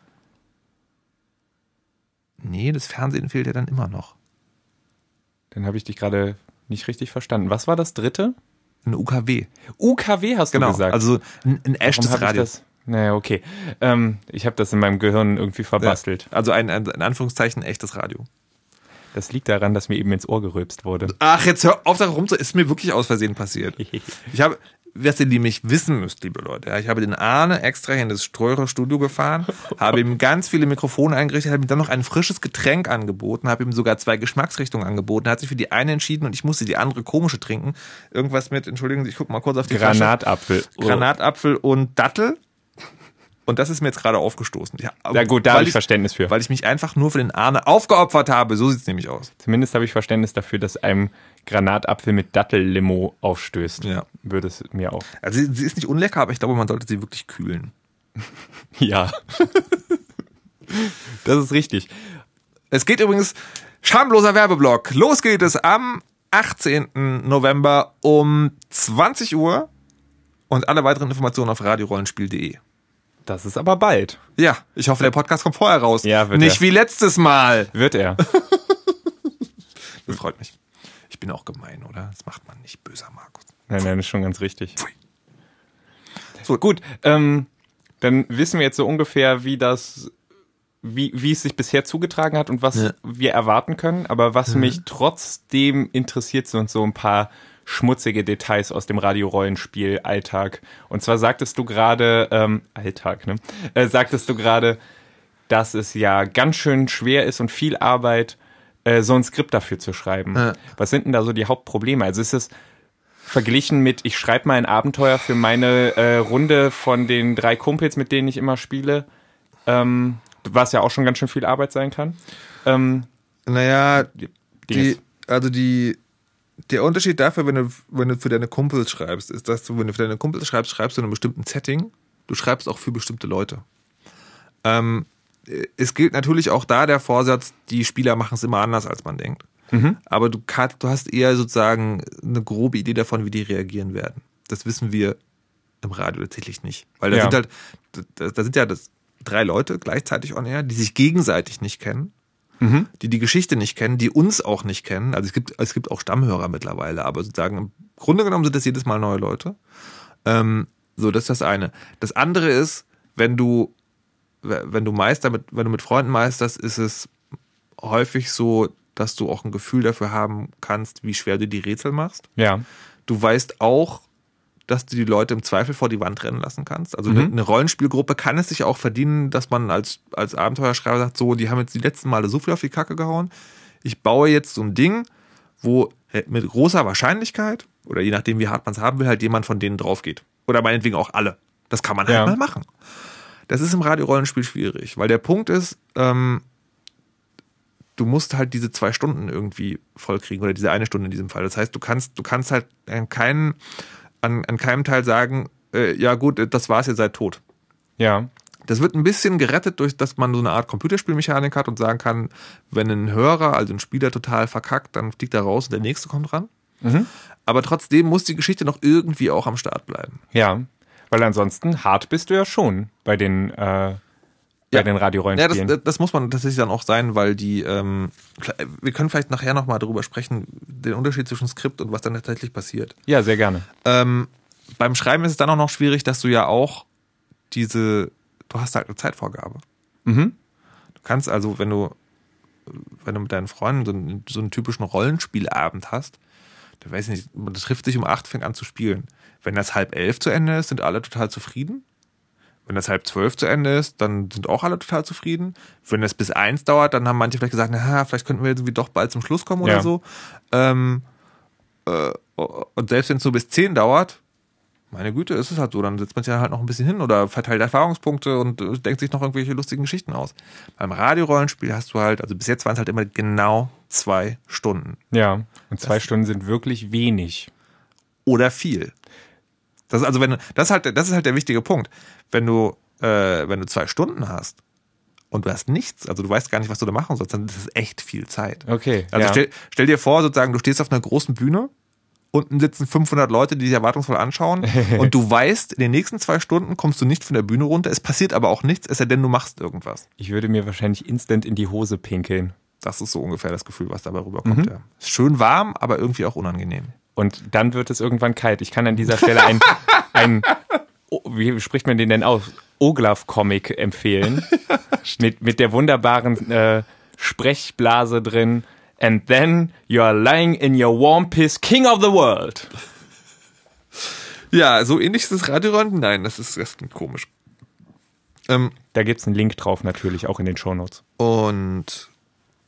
Nee, das Fernsehen fehlt ja dann immer noch. Dann habe ich dich gerade nicht richtig verstanden. Was war das dritte? Ein UKW. UKW hast Genau. du gesagt. Also ein, ein echtes Radio. das? Naja, okay. Ähm, ich habe das in meinem Gehirn irgendwie verbastelt. Also ein, ein in Anführungszeichen echtes Radio. Das liegt daran, dass mir eben ins Ohr gerülpst wurde. Ach, jetzt hör auf, da rum zu. Ist mir wirklich aus Versehen passiert. [laughs] Ich habe, was ihr nämlich wissen müsst, liebe Leute, ja, ich habe den Arne extra hier in das Streurer Studio gefahren, habe ihm ganz viele Mikrofone eingerichtet, habe ihm dann noch ein frisches Getränk angeboten, habe ihm sogar zwei Geschmacksrichtungen angeboten, hat sich für die eine entschieden und ich musste die andere komische trinken. Irgendwas mit, Entschuldigung, ich guck mal kurz auf die Flasche. Granatapfel. Granatapfel und Dattel. Und das ist mir jetzt gerade aufgestoßen. Ja, Ja gut, da habe ich Verständnis für. Weil ich mich einfach nur für den Arne aufgeopfert habe. So sieht's nämlich aus. Zumindest habe ich Verständnis dafür, dass einem Granatapfel mit Dattellimo aufstößt. Ja. Würde es mir auch. Also sie, sie ist nicht unlecker, aber ich glaube, man sollte sie wirklich kühlen. [laughs] Ja. das ist richtig. Es geht übrigens schamloser Werbeblock. Los geht es am 18. November um 20 Uhr und alle weiteren Informationen auf radiorollenspiel.de. Das ist aber bald. Ja, ich hoffe, der Podcast kommt vorher raus. Ja, wird Nicht er. wie letztes Mal. Wird er. [laughs] Das freut mich. Bin auch gemein, oder? Das macht man nicht, böser Markus. Nein, nein, ist schon ganz richtig. Pfui. So, gut. Ähm, dann wissen wir jetzt so ungefähr, wie das, wie, wie es sich bisher zugetragen hat und was Ja. wir erwarten können. Aber was mich trotzdem interessiert, sind so ein paar schmutzige Details aus dem Radiorollenspiel Alltag. Und zwar sagtest du gerade, ähm, Alltag, ne? Äh, sagtest du gerade, dass es ja ganz schön schwer ist und viel Arbeit, äh, so ein Skript dafür zu schreiben. Ja. Was sind denn da so die Hauptprobleme? Also ist es verglichen mit, ich schreibe mal ein Abenteuer für meine äh, Runde von den drei Kumpels, mit denen ich immer spiele, ähm, was ja auch schon ganz schön viel Arbeit sein kann. Ähm, Naja, die, also die, der Unterschied dafür, wenn du, wenn du für deine Kumpels schreibst, ist, dass du, wenn du für deine Kumpels schreibst, schreibst du in einem bestimmten Setting. Du schreibst auch für bestimmte Leute. Ähm, es gilt natürlich auch da der Vorsatz, die Spieler machen es immer anders, als man denkt. Aber du, du hast eher sozusagen eine grobe Idee davon, wie die reagieren werden. Das wissen wir im Radio tatsächlich nicht. Weil da Ja. sind halt, da, da sind ja das drei Leute gleichzeitig on air, die sich gegenseitig nicht kennen die die Geschichte nicht kennen, die uns auch nicht kennen. Also es gibt, es gibt auch Stammhörer mittlerweile, aber sozusagen im Grunde genommen sind das jedes Mal neue Leute. Ähm, so, das ist das eine. Das andere ist, wenn du, wenn du Meister mit, wenn du mit Freunden meisterst, ist es häufig so, dass du auch ein Gefühl dafür haben kannst, wie schwer du die Rätsel machst. ja. Du weißt auch, dass du die Leute im Zweifel vor die Wand rennen lassen kannst. Also Mhm. eine, Rollenspielgruppe kann es sich auch verdienen, dass man als, als Abenteuerschreiber sagt, so, die haben jetzt die letzten Male so viel auf die Kacke gehauen. Ich baue jetzt so ein Ding, wo mit großer Wahrscheinlichkeit, oder je nachdem, wie hart man es haben will, halt jemand von denen drauf geht. Oder meinetwegen auch alle. Das kann man halt Ja. mal machen. Das ist im Radio-Rollenspiel schwierig, weil der Punkt ist, ähm, du musst halt diese zwei Stunden irgendwie vollkriegen oder diese eine Stunde in diesem Fall. Das heißt, du kannst, du kannst halt an keinem, an, an keinem Teil sagen, äh, ja gut, das war's, ihr seid tot. Ja. Das wird ein bisschen gerettet durch, dass man so eine Art Computerspielmechanik hat und sagen kann, wenn ein Hörer, also ein Spieler total verkackt, dann fliegt er raus und der nächste kommt ran. Aber trotzdem muss die Geschichte noch irgendwie auch am Start bleiben. Ja. Weil ansonsten hart bist du ja schon bei den, äh, bei Ja. den Ja, Radiorollenspielen. das, das muss man tatsächlich dann auch sein, weil die, ähm, wir können vielleicht nachher nochmal darüber sprechen, den Unterschied zwischen Skript und was dann tatsächlich passiert. ja, sehr gerne. Ähm, beim Schreiben ist es dann auch noch schwierig, dass du ja auch diese, du hast halt eine Zeitvorgabe. Mhm. Du kannst also, wenn du, wenn du mit deinen Freunden so einen, so einen typischen Rollenspielabend hast, du weiß nicht, man trifft sich um acht, fängt an zu spielen. Wenn das halb elf zu Ende ist, sind alle total zufrieden. Wenn das halb zwölf zu Ende ist, dann sind auch alle total zufrieden. Wenn das bis eins dauert, dann haben manche vielleicht gesagt, na, vielleicht könnten wir irgendwie doch bald zum Schluss kommen oder Ja. so. Ähm, äh, und selbst wenn es so bis zehn dauert, meine Güte, ist es halt so, dann setzt man sich halt noch ein bisschen hin oder verteilt Erfahrungspunkte und äh, denkt sich noch irgendwelche lustigen Geschichten aus. Beim Radiorollenspiel hast du halt, also bis jetzt waren es halt immer genau zwei Stunden Ja. Und zwei Stunden sind wirklich wenig. oder viel. Das ist also wenn das ist halt das ist halt der wichtige Punkt. Wenn du äh, wenn du zwei Stunden hast und du hast nichts, also du weißt gar nicht, was du da machen sollst, dann ist es echt viel Zeit. Okay. Also ja. stell, stell dir vor, sozusagen, du stehst auf einer großen Bühne unten sitzen 500 Leute, die dich erwartungsvoll anschauen [laughs] und du weißt, in den nächsten zwei Stunden kommst du nicht von der Bühne runter, es passiert aber auch nichts, es sei denn, du machst irgendwas. Ich würde mir wahrscheinlich instant in die Hose pinkeln. Das ist so ungefähr das Gefühl, was dabei rüberkommt. Ja. Ist schön warm, aber irgendwie auch unangenehm. Und dann wird es irgendwann kalt. Ich kann an dieser Stelle ein, ein oh, wie spricht man den denn aus? Oglaf-Comic empfehlen. [laughs] mit, mit der wunderbaren äh, Sprechblase drin. And then you are lying in your warm piss, king of the world. Ja, so ähnlich ist das Radioräumen. Nein, das ist, das klingt komisch. Ähm, Da gibt's einen Link drauf, natürlich, auch in den Shownotes. und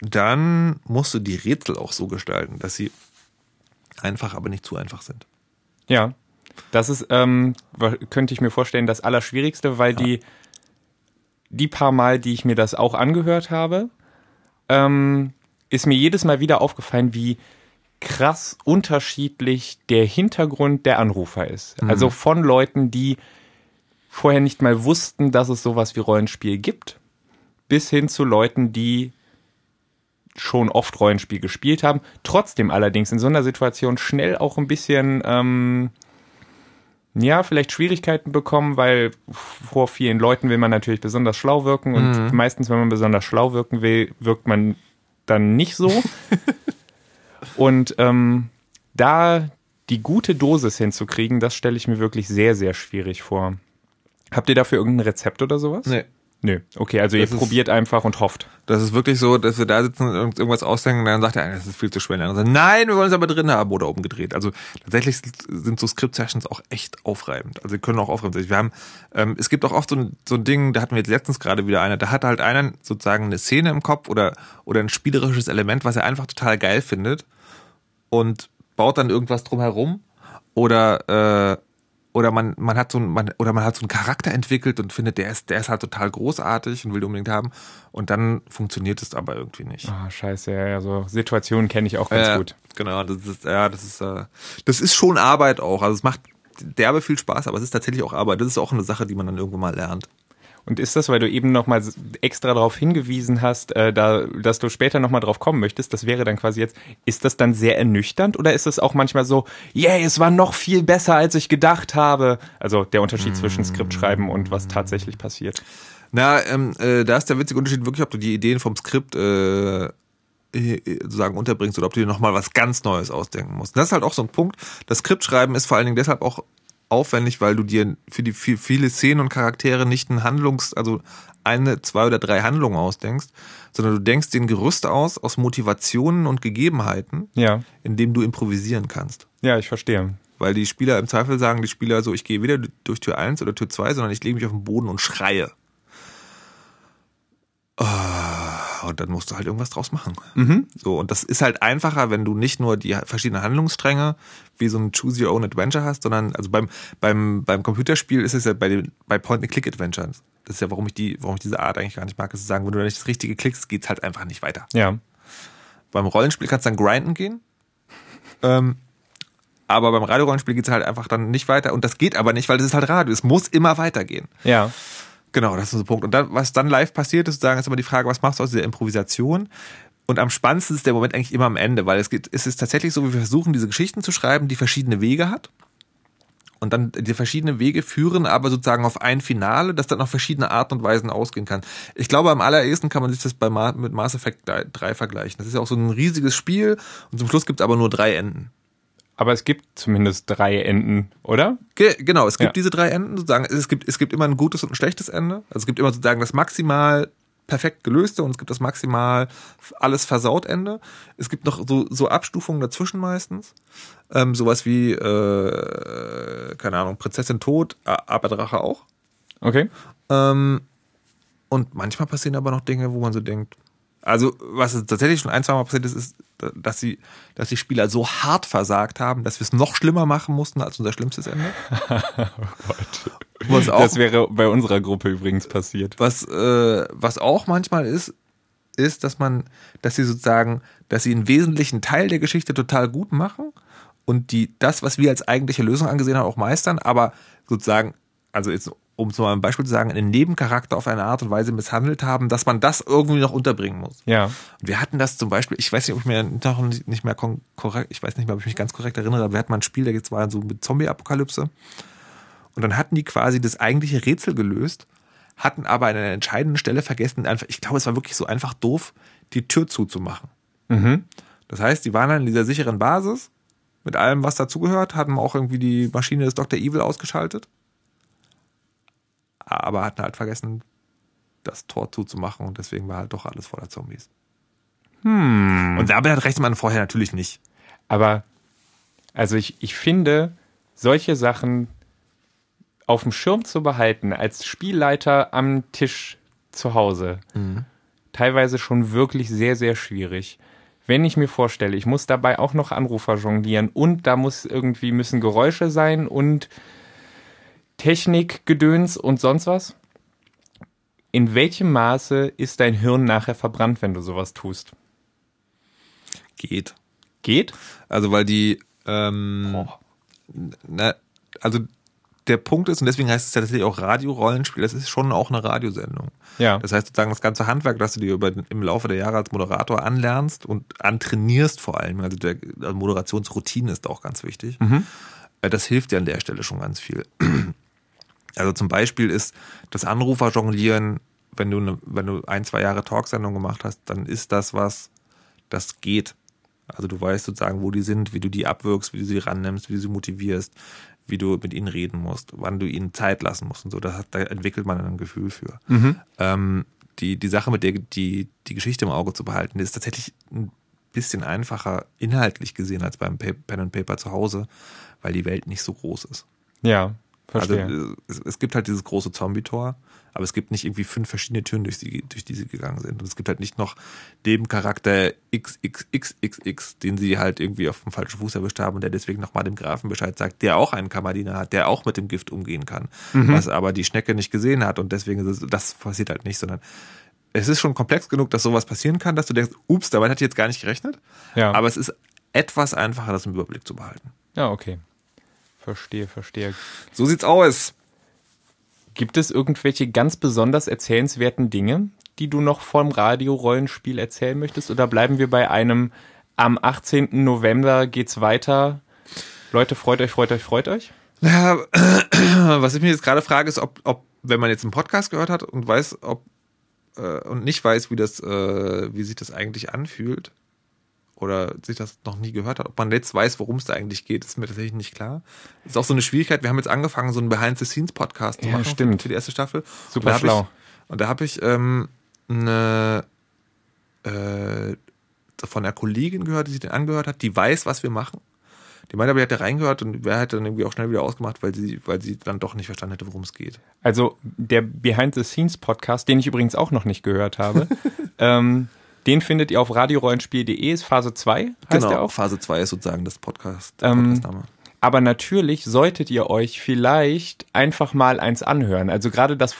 dann musst du die Rätsel auch so gestalten, dass sie einfach, aber nicht zu einfach sind. Ja, das ist, ähm, könnte ich mir vorstellen, das Allerschwierigste, weil die, die paar Mal, die ich mir das auch angehört habe, ähm, ist mir jedes Mal wieder aufgefallen, wie krass unterschiedlich der Hintergrund der Anrufer ist. Also von Leuten, die vorher nicht mal wussten, dass es sowas wie Rollenspiel gibt, bis hin zu Leuten, die schon oft Rollenspiel gespielt haben, trotzdem allerdings in so einer Situation schnell auch ein bisschen, ähm, ja, vielleicht Schwierigkeiten bekommen, weil vor vielen Leuten will man natürlich besonders schlau wirken und meistens, wenn man besonders schlau wirken will, wirkt man dann nicht so. [laughs] und ähm, da die gute Dosis hinzukriegen, das stelle ich mir wirklich sehr, sehr schwierig vor. Habt ihr dafür irgendein Rezept oder sowas? Nee. Nö. Okay, also ihr Das ist- probiert einfach und hofft. Das ist wirklich so, dass wir da sitzen und irgend- irgendwas ausdenken und dann sagt der eine, das ist viel zu schwer. Andere sagt, nein, wir wollen es aber drin haben oder umgedreht. Also tatsächlich sind so Script-Sessions auch echt aufreibend. Also sie können auch aufreibend sein. Wir haben, ähm, es gibt auch oft so ein, so ein Ding, da hatten wir jetzt letztens gerade wieder einer, da hat halt einer sozusagen eine Szene im Kopf oder, oder ein spielerisches Element, was er einfach total geil findet und baut dann irgendwas drumherum oder äh, oder man man hat so ein, man oder man hat so einen Charakter entwickelt und findet der ist der ist halt total großartig und will den unbedingt haben und dann funktioniert es aber irgendwie nicht. Ah, scheiße, ja, ja, so Situationen kenne ich auch ganz Ja, gut. Genau, das ist ja das ist äh, das ist schon Arbeit auch. Also es macht derbe viel Spaß, aber es ist tatsächlich auch Arbeit. Das ist auch eine Sache, die man dann irgendwann mal lernt. Und ist das, weil du eben nochmal extra darauf hingewiesen hast, äh, da, dass du später nochmal drauf kommen möchtest, das wäre dann quasi jetzt, ist das dann sehr ernüchternd oder ist es auch manchmal so, yay, es war noch viel besser, als ich gedacht habe? Also der Unterschied zwischen Skriptschreiben und was tatsächlich passiert. Na, ähm, äh, da ist der witzige Unterschied wirklich, ob du die Ideen vom Skript äh, sozusagen unterbringst oder ob du dir nochmal was ganz Neues ausdenken musst. Das ist halt auch so ein Punkt. Das Skriptschreiben ist vor allen Dingen deshalb auch aufwendig, weil du dir für die für viele Szenen und Charaktere nicht ein Handlungs, also eine, zwei oder drei Handlungen ausdenkst, sondern du denkst den Gerüst aus aus Motivationen und Gegebenheiten, Ja, in dem du improvisieren kannst. ja, ich verstehe. Weil die Spieler im Zweifel sagen, die Spieler so, ich gehe weder durch Tür 1 oder Tür 2, sondern ich lege mich auf den Boden und schreie. Ah, Und dann musst du halt irgendwas draus machen. So, und das ist halt einfacher, wenn du nicht nur die verschiedenen Handlungsstränge wie so ein Choose Your Own Adventure hast, sondern also beim, beim, beim Computerspiel ist es ja bei, den, bei Point-and-Click-Adventures. Das ist ja, warum ich die, warum ich diese Art eigentlich gar nicht mag, ist zu sagen, wenn du da nicht das Richtige klickst, geht's halt einfach nicht weiter. Ja. Beim Rollenspiel kannst du dann grinden gehen. ähm, aber beim Radiorollenspiel geht's halt einfach dann nicht weiter. Und das geht aber nicht, weil das ist halt Radio. Es muss immer weitergehen. Ja. Genau, das ist ein Punkt. Und dann, was dann live passiert, ist sozusagen, ist immer die Frage, was machst du aus dieser Improvisation? Und am spannendsten ist der Moment eigentlich immer am Ende, weil es geht, es ist tatsächlich so, wie wir versuchen, diese Geschichten zu schreiben, die verschiedene Wege hat. Und dann die verschiedenen Wege führen aber sozusagen auf ein Finale, das dann auf verschiedene Arten und Weisen ausgehen kann. Ich glaube, am allerersten kann man sich das bei Ma mit Mass Effect 3 vergleichen. Das ist ja auch so ein riesiges Spiel und zum Schluss gibt es aber nur drei Enden. Aber es gibt zumindest drei Enden, oder? Ge genau, es gibt Ja. diese drei Enden sozusagen. Es gibt, es gibt immer ein gutes und ein schlechtes Ende. Also es gibt immer sozusagen das maximal perfekt gelöste und es gibt das maximal alles versaut Ende. Es gibt noch so, so Abstufungen dazwischen meistens. Ähm, sowas wie, äh, keine Ahnung, Prinzessin tot, aber Drache auch. Okay. Ähm, und manchmal passieren aber noch Dinge, wo man so denkt, also was tatsächlich schon ein, zwei Mal passiert ist, ist, dass sie, dass die Spieler so hart versagt haben, dass wir es noch schlimmer machen mussten als unser schlimmstes Ende. [laughs] Was auch, Das wäre bei unserer Gruppe übrigens passiert. was, äh, was auch manchmal ist, ist, dass man, dass sie sozusagen, dass sie einen wesentlichen Teil der Geschichte total gut machen und die, das, was wir als eigentliche Lösung angesehen haben, auch meistern, aber sozusagen also jetzt, um es mal ein Beispiel zu sagen, einen Nebencharakter auf eine Art und Weise misshandelt haben, dass man das irgendwie noch unterbringen muss. Ja. Und wir hatten das zum Beispiel, ich weiß nicht, ob ich mir noch nicht mehr korrekt, ich weiß nicht mehr, ob ich mich ganz korrekt erinnere, aber wir hatten mal ein Spiel, da geht's war so mit Zombie-Apokalypse. Und dann hatten die quasi das eigentliche Rätsel gelöst, hatten aber an einer entscheidenden Stelle vergessen, einfach, ich glaube, es war wirklich so einfach doof, die Tür zuzumachen. Mhm. Das heißt, die waren dann in dieser sicheren Basis mit allem, was dazugehört, hatten auch irgendwie die Maschine des Dr. Evil ausgeschaltet, aber hatten halt vergessen, das Tor zuzumachen und deswegen war halt doch alles voller Zombies. Hm. Und damit rechnet man vorher natürlich nicht. Aber, also ich, ich finde, solche Sachen auf dem Schirm zu behalten, als Spielleiter am Tisch zu Hause, teilweise schon wirklich sehr, sehr schwierig. Wenn ich mir vorstelle, ich muss dabei auch noch Anrufer jonglieren und da muss irgendwie müssen Geräusche sein und Technikgedöns und sonst was. In welchem Maße ist dein Hirn nachher verbrannt, wenn du sowas tust? Geht. Geht? Also weil die, ähm, na, also der Punkt ist, und deswegen heißt es ja tatsächlich auch Radiorollenspiel, das ist schon auch eine Radiosendung. Ja. Das heißt sozusagen das ganze Handwerk, das du dir über, im Laufe der Jahre als Moderator anlernst und antrainierst vor allem, also der also Moderationsroutine ist auch ganz wichtig, äh, das hilft dir an der Stelle schon ganz viel. Also zum Beispiel ist das Anrufer-Jonglieren, wenn du, ne, wenn du ein, zwei Jahre Talksendung gemacht hast, dann ist das was, das geht. Also du weißt sozusagen, wo die sind, wie du die abwirkst, wie du sie rannimmst, wie du sie motivierst, wie du mit ihnen reden musst, wann du ihnen Zeit lassen musst und so. Das hat, da entwickelt man ein Gefühl für. Ähm, die, die Sache mit der die, die Geschichte im Auge zu behalten, ist tatsächlich ein bisschen einfacher inhaltlich gesehen als beim Pen and Paper zu Hause, weil die Welt nicht so groß ist. Ja, verstehe. Also es, es gibt halt dieses große Zombie-Tor, aber es gibt nicht irgendwie fünf verschiedene Türen, durch die, durch die sie gegangen sind. Und es gibt halt nicht noch Nebencharakter XXXXX, den sie halt irgendwie auf dem falschen Fuß erwischt haben und der deswegen nochmal dem Grafen Bescheid sagt, der auch einen Kammerdiener hat, der auch mit dem Gift umgehen kann, was aber die Schnecke nicht gesehen hat und deswegen ist es, das passiert halt nicht, sondern es ist schon komplex genug, dass sowas passieren kann, dass du denkst, ups, damit hatte ich jetzt gar nicht gerechnet. Ja. Aber es ist etwas einfacher, das im Überblick zu behalten. ja, okay. Verstehe, verstehe. So sieht's aus. Gibt es irgendwelche ganz besonders erzählenswerten Dinge, die du noch vom Radio-Rollenspiel erzählen möchtest? Oder bleiben wir bei einem am 18. November geht's weiter? Leute, freut euch, freut euch, freut euch? Ja, [clears throat] was ich mir jetzt gerade frage, ist, ob, ob, wenn man jetzt einen Podcast gehört hat und weiß, ob äh, und nicht weiß, wie das, äh, wie sich das eigentlich anfühlt, oder sich das noch nie gehört hat, ob man jetzt weiß, worum es da eigentlich geht, ist mir tatsächlich nicht klar. Das ist auch so eine Schwierigkeit. Wir haben jetzt angefangen, so einen Behind-the-Scenes-Podcast zu Ja, machen stimmt. für die erste Staffel. Super Und schlau. Ich, und da habe ich ähm, eine äh, von einer Kollegin gehört, die sich den angehört hat, die weiß, was wir machen. Die meinte aber, die hat da reingehört und wer hätte dann irgendwie auch schnell wieder ausgemacht, weil sie, weil sie dann doch nicht verstanden hätte, worum es geht. Also der Behind-the-Scenes-Podcast, den ich übrigens auch noch nicht gehört habe, [laughs] ähm, den findet ihr auf radiorollenspiel.de, ist Phase 2, heißt genau, der auch. Phase 2 ist sozusagen das Podcast, Ähm. Aber natürlich solltet ihr euch vielleicht einfach mal eins anhören. Also gerade das,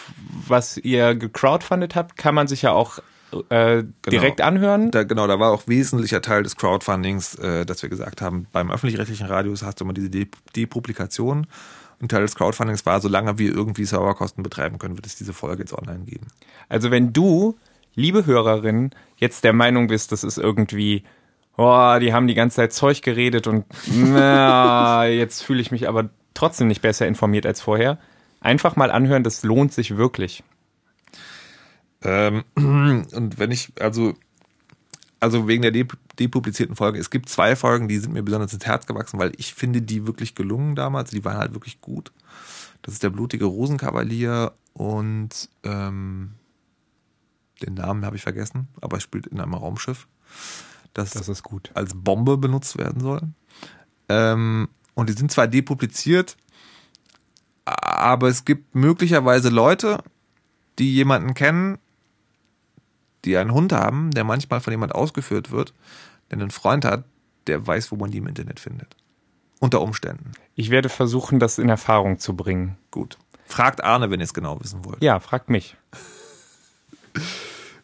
was ihr gecrowdfundet habt, kann man sich ja auch äh, direkt anhören. Da, genau, da war auch wesentlicher Teil des Crowdfundings, äh, dass wir gesagt haben, beim öffentlich-rechtlichen Radios hast du immer diese De Depublikation. Und Teil des Crowdfundings war, solange wir irgendwie Serverkosten betreiben können, wird es diese Folge jetzt online geben. Also wenn du, liebe Hörerin, jetzt der Meinung bist, das ist irgendwie, oh, die haben die ganze Zeit Zeug geredet und na, [laughs] jetzt fühle ich mich aber trotzdem nicht besser informiert als vorher, einfach mal anhören, das lohnt sich wirklich. Ähm, [clears throat] und wenn ich, also, also wegen der de depublizierten Folge, es gibt zwei Folgen, die sind mir besonders ins Herz gewachsen, weil ich finde die wirklich gelungen damals, die waren halt wirklich gut. Das ist der blutige Rosenkavalier und ähm, den Namen habe ich vergessen, aber es spielt in einem Raumschiff, das, Das ist gut. als Bombe benutzt werden soll. Ähm, und die sind zwar depubliziert, aber es gibt möglicherweise Leute, die jemanden kennen, die einen Hund haben, der manchmal von jemand ausgeführt wird, der einen Freund hat, der weiß, wo man die im Internet findet. Unter Umständen. Ich werde versuchen, das in Erfahrung zu bringen. Gut. Fragt Arne, wenn ihr es genau wissen wollt. Ja, fragt mich.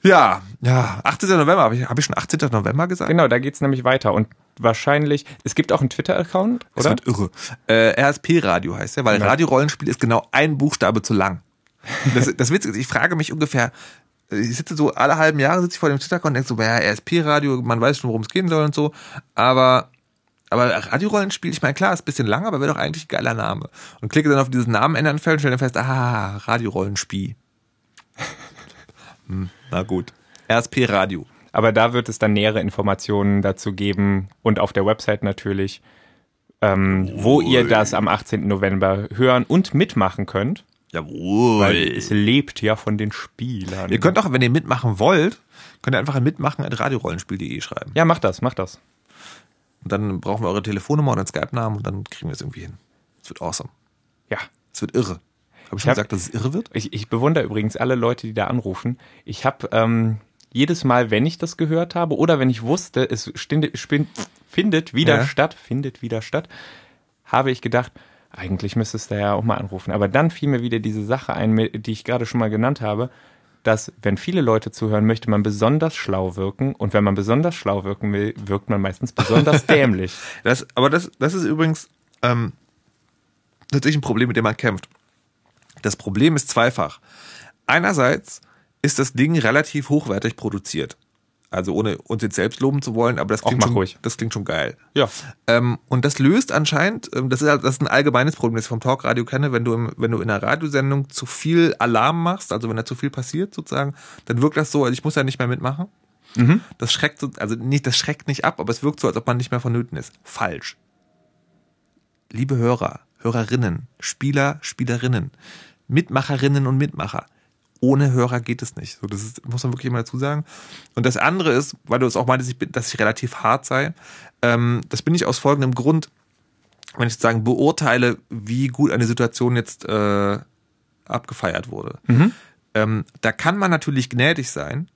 Ja, ja, 18. November, habe ich, hab ich schon 18. November gesagt? Genau, da geht's nämlich weiter. Und wahrscheinlich, es gibt auch einen Twitter-Account, Das oder? wird irre. Äh, RSP-Radio heißt der, weil Ja. Radio-Rollenspiel ist genau ein Buchstabe zu lang. Das, das Witzige ist, ich frage mich ungefähr, ich sitze so alle halben Jahre sitze ich vor dem Twitter-Account und denke so, ja, RSP-Radio, man weiß schon, worum es gehen soll und so, aber aber Radiorollenspiel, ich meine, klar, ist ein bisschen lang, aber wäre doch eigentlich ein geiler Name. Und klicke dann auf diesen Namen ändern Feld und stelle dann fest, ah, Radiorollenspiel. Hm, na gut. RSP Radio. Aber da wird es dann nähere Informationen dazu geben und auf der Website natürlich, ähm, wo ihr das am 18. November hören und mitmachen könnt. Jawohl. Weil es lebt ja von den Spielern. Ihr könnt auch, wenn ihr mitmachen wollt, könnt ihr einfach ein mitmachen at radiorollenspiel.de schreiben. ja, macht das, macht das. Und dann brauchen wir eure Telefonnummer und einen Skype-Namen und dann kriegen wir es irgendwie hin. Es wird awesome. Ja. Es wird irre. Habe ich schon hab- gesagt, dass es irre wird? Ich, ich bewundere übrigens alle Leute, die da anrufen. Ich habe ähm, jedes Mal, wenn ich das gehört habe oder wenn ich wusste, es stinde, spin, findet wieder Ja. statt, findet wieder statt, habe ich gedacht, eigentlich müsstest du ja auch mal anrufen. Aber dann fiel mir wieder diese Sache ein, die ich gerade schon mal genannt habe, dass wenn viele Leute zuhören, möchte man besonders schlau wirken und wenn man besonders schlau wirken will, wirkt man meistens besonders [laughs] dämlich. Das, aber das, das ist übrigens ähm, natürlich ein Problem, mit dem man kämpft. Das Problem ist zweifach. Einerseits ist das Ding relativ hochwertig produziert. Also ohne uns jetzt selbst loben zu wollen, aber das klingt, schon, das klingt schon geil. Ja. Ähm, und das löst anscheinend, ähm, das ist, halt- das ist ein allgemeines Problem, das ich vom Talkradio kenne, wenn du, im, wenn du in einer Radiosendung zu viel Alarm machst, also wenn da zu viel passiert sozusagen, dann wirkt das so, also ich muss ja nicht mehr mitmachen. Das schreckt, so, also nicht, das schreckt nicht ab, aber es wirkt so, als ob man nicht mehr vonnöten ist. Falsch. Liebe Hörer, Hörerinnen, Spieler, Spielerinnen, Mitmacherinnen und Mitmacher. Ohne Hörer geht es nicht. So, das ist, muss man wirklich immer dazu sagen. Und das andere ist, weil du es auch meintest, ich bin, dass ich relativ hart sei, ähm, das bin ich aus folgendem Grund, wenn ich sozusagen beurteile, wie gut eine Situation jetzt äh, abgefeiert wurde. Ähm, da kann man natürlich gnädig sein,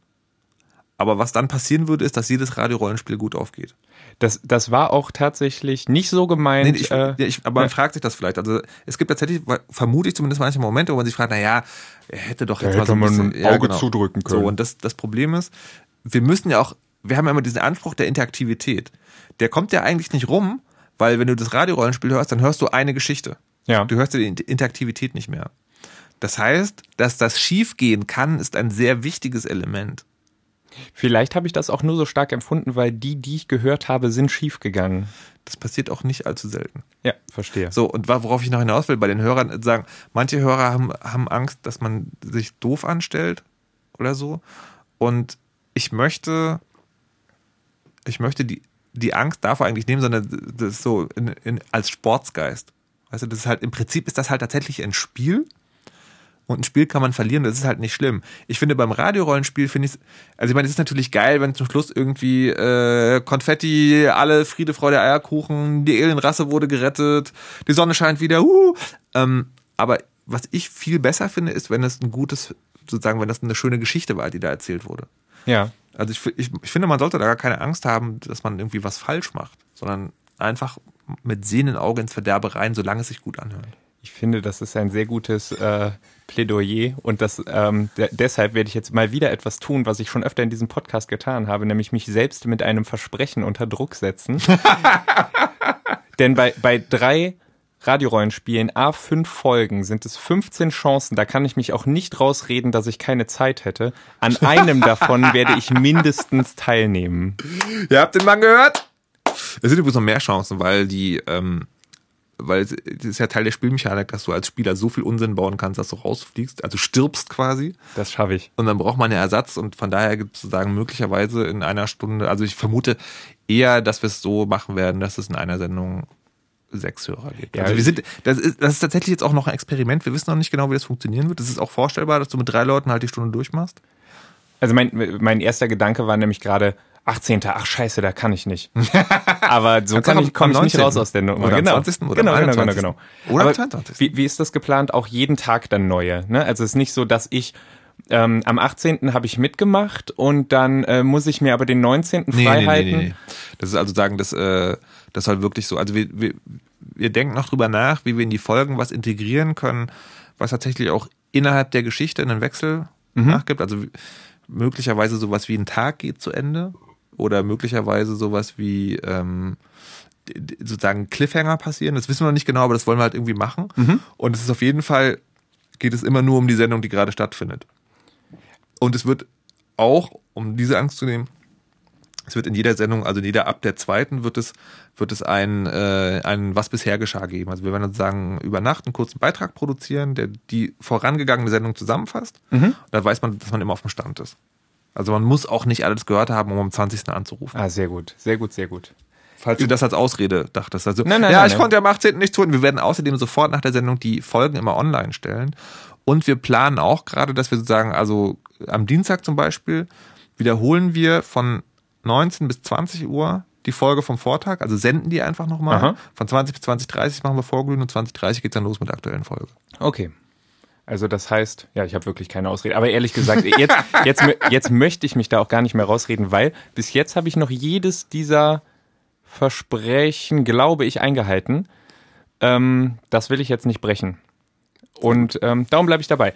aber was dann passieren würde, ist, dass jedes Radiorollenspiel gut aufgeht. Das, das war auch tatsächlich nicht so gemeint. Nee, ich, äh, ja, ich, aber man ja. fragt sich das vielleicht. Also es gibt tatsächlich, vermute ich zumindest manche Momente, wo man sich fragt, na ja, er hätte doch jetzt Da mal so ein bisschen, Auge zudrücken können. So, und das, das Problem ist, wir müssen ja auch, wir haben ja immer diesen Anspruch der Interaktivität. Der kommt ja eigentlich nicht rum, weil wenn du das Radiorollenspiel hörst, dann hörst du eine Geschichte. Ja. Du hörst ja die Interaktivität nicht mehr. Das heißt, dass das schiefgehen kann, ist ein sehr wichtiges Element. Vielleicht habe ich das auch nur so stark empfunden, weil die, die ich gehört habe, sind schief gegangen. Das passiert auch nicht allzu selten. Ja, verstehe. So, und worauf ich noch hinaus will, bei den Hörern sagen, manche Hörer haben, haben Angst, dass man sich doof anstellt oder so. Und ich möchte, ich möchte die, die Angst davor eigentlich nehmen, sondern das so in, in, als Sportsgeist. Weißt du, das ist halt, im Prinzip ist das halt tatsächlich ein Spiel. Und ein Spiel kann man verlieren, das ist halt nicht schlimm. Ich finde beim Radiorollenspiel finde ich also ich meine, es ist natürlich geil, wenn zum Schluss irgendwie äh, Konfetti, alle Friede, Freude, Eierkuchen, die Alienrasse wurde gerettet, die Sonne scheint wieder, uh, ähm, aber was ich viel besser finde, ist, wenn es ein gutes, sozusagen, wenn das eine schöne Geschichte war, die da erzählt wurde. Ja. Also ich, ich, ich finde, man sollte da gar keine Angst haben, dass man irgendwie was falsch macht, sondern einfach mit sehenden Augen ins Verderbe rein, solange es sich gut anhört. Ich finde, das ist ein sehr gutes äh, Plädoyer und das ähm, de deshalb werde ich jetzt mal wieder etwas tun, was ich schon öfter in diesem Podcast getan habe, nämlich mich selbst mit einem Versprechen unter Druck setzen. [laughs] Denn bei, bei drei Radiorollenspielen, A, fünf Folgen, sind es 15 Chancen, da kann ich mich auch nicht rausreden, dass ich keine Zeit hätte. An [laughs] einem davon werde ich mindestens teilnehmen. Ihr habt den Mann gehört? Es sind übrigens noch mehr Chancen, weil die, ähm, weil es ist ja Teil der Spielmechanik, dass du als Spieler so viel Unsinn bauen kannst, dass du rausfliegst, also stirbst quasi. Das schaffe ich. Und dann braucht man ja Ersatz und von daher gibt es sozusagen möglicherweise in einer Stunde, also ich vermute eher, dass wir es so machen werden, dass es in einer Sendung sechs Hörer gibt. Ja, also wir sind, das ist, das ist tatsächlich jetzt auch noch ein Experiment. Wir wissen noch nicht genau, wie das funktionieren wird. Es ist auch vorstellbar, dass du mit drei Leuten halt die Stunde durchmachst. Also mein, mein erster Gedanke war nämlich gerade 18. Ach scheiße, da kann ich nicht. [laughs] Aber so kann ich, am- komme ich am nicht 19.. raus aus der Nummer. Oder am genau. 20. oder am genau, genau, genau, 21.. genau. Oder am Aber 22.. Wie, wie ist das geplant? Auch jeden Tag dann neue. Ne? Also es ist nicht so, dass ich ähm, am 18. habe ich mitgemacht und dann äh, muss ich mir aber den 19. frei halten. Das ist also sagen, das, äh, das soll wirklich so. Also wir, wir, wir denken noch drüber nach, wie wir in die Folgen was integrieren können, was tatsächlich auch innerhalb der Geschichte einen Wechsel Mhm. nachgibt. Also möglicherweise sowas wie ein Tag geht zu Ende oder möglicherweise sowas wie ähm, sozusagen Cliffhanger passieren. Das wissen wir noch nicht genau, aber das wollen wir halt irgendwie machen. Und es ist auf jeden Fall, geht es immer nur um die Sendung, die gerade stattfindet. Und es wird auch, um diese Angst zu nehmen, es wird in jeder Sendung, also in jeder ab der zweiten, wird es, wird es ein, äh, ein Was bisher geschah geben. Also wir werden sozusagen über Nacht einen kurzen Beitrag produzieren, der die vorangegangene Sendung zusammenfasst. Da weiß man, dass man immer auf dem Stand ist. Also man muss auch nicht alles gehört haben, um am 20. anzurufen. Ah, sehr gut, sehr gut, sehr gut. Falls du das als Ausrede dachtest. Also, Nein, nein, ja, nein, ich nein. konnte am 18. nicht tun. Wir werden außerdem sofort nach der Sendung die Folgen immer online stellen. Und wir planen auch gerade, dass wir sozusagen, also am Dienstag zum Beispiel, wiederholen wir von 19 bis 20 Uhr die Folge vom Vortag, also senden die einfach nochmal. Aha. Von 20 bis 20.30 machen wir Vorglühen und 20.30 geht's dann los mit der aktuellen Folge. Okay. Also das heißt, ja, ich habe wirklich keine Ausrede. Aber ehrlich gesagt, jetzt, jetzt, jetzt möchte ich mich da auch gar nicht mehr rausreden, weil bis jetzt habe ich noch jedes dieser Versprechen, glaube ich, eingehalten. Ähm, das will ich jetzt nicht brechen. Und ähm, darum bleibe ich dabei.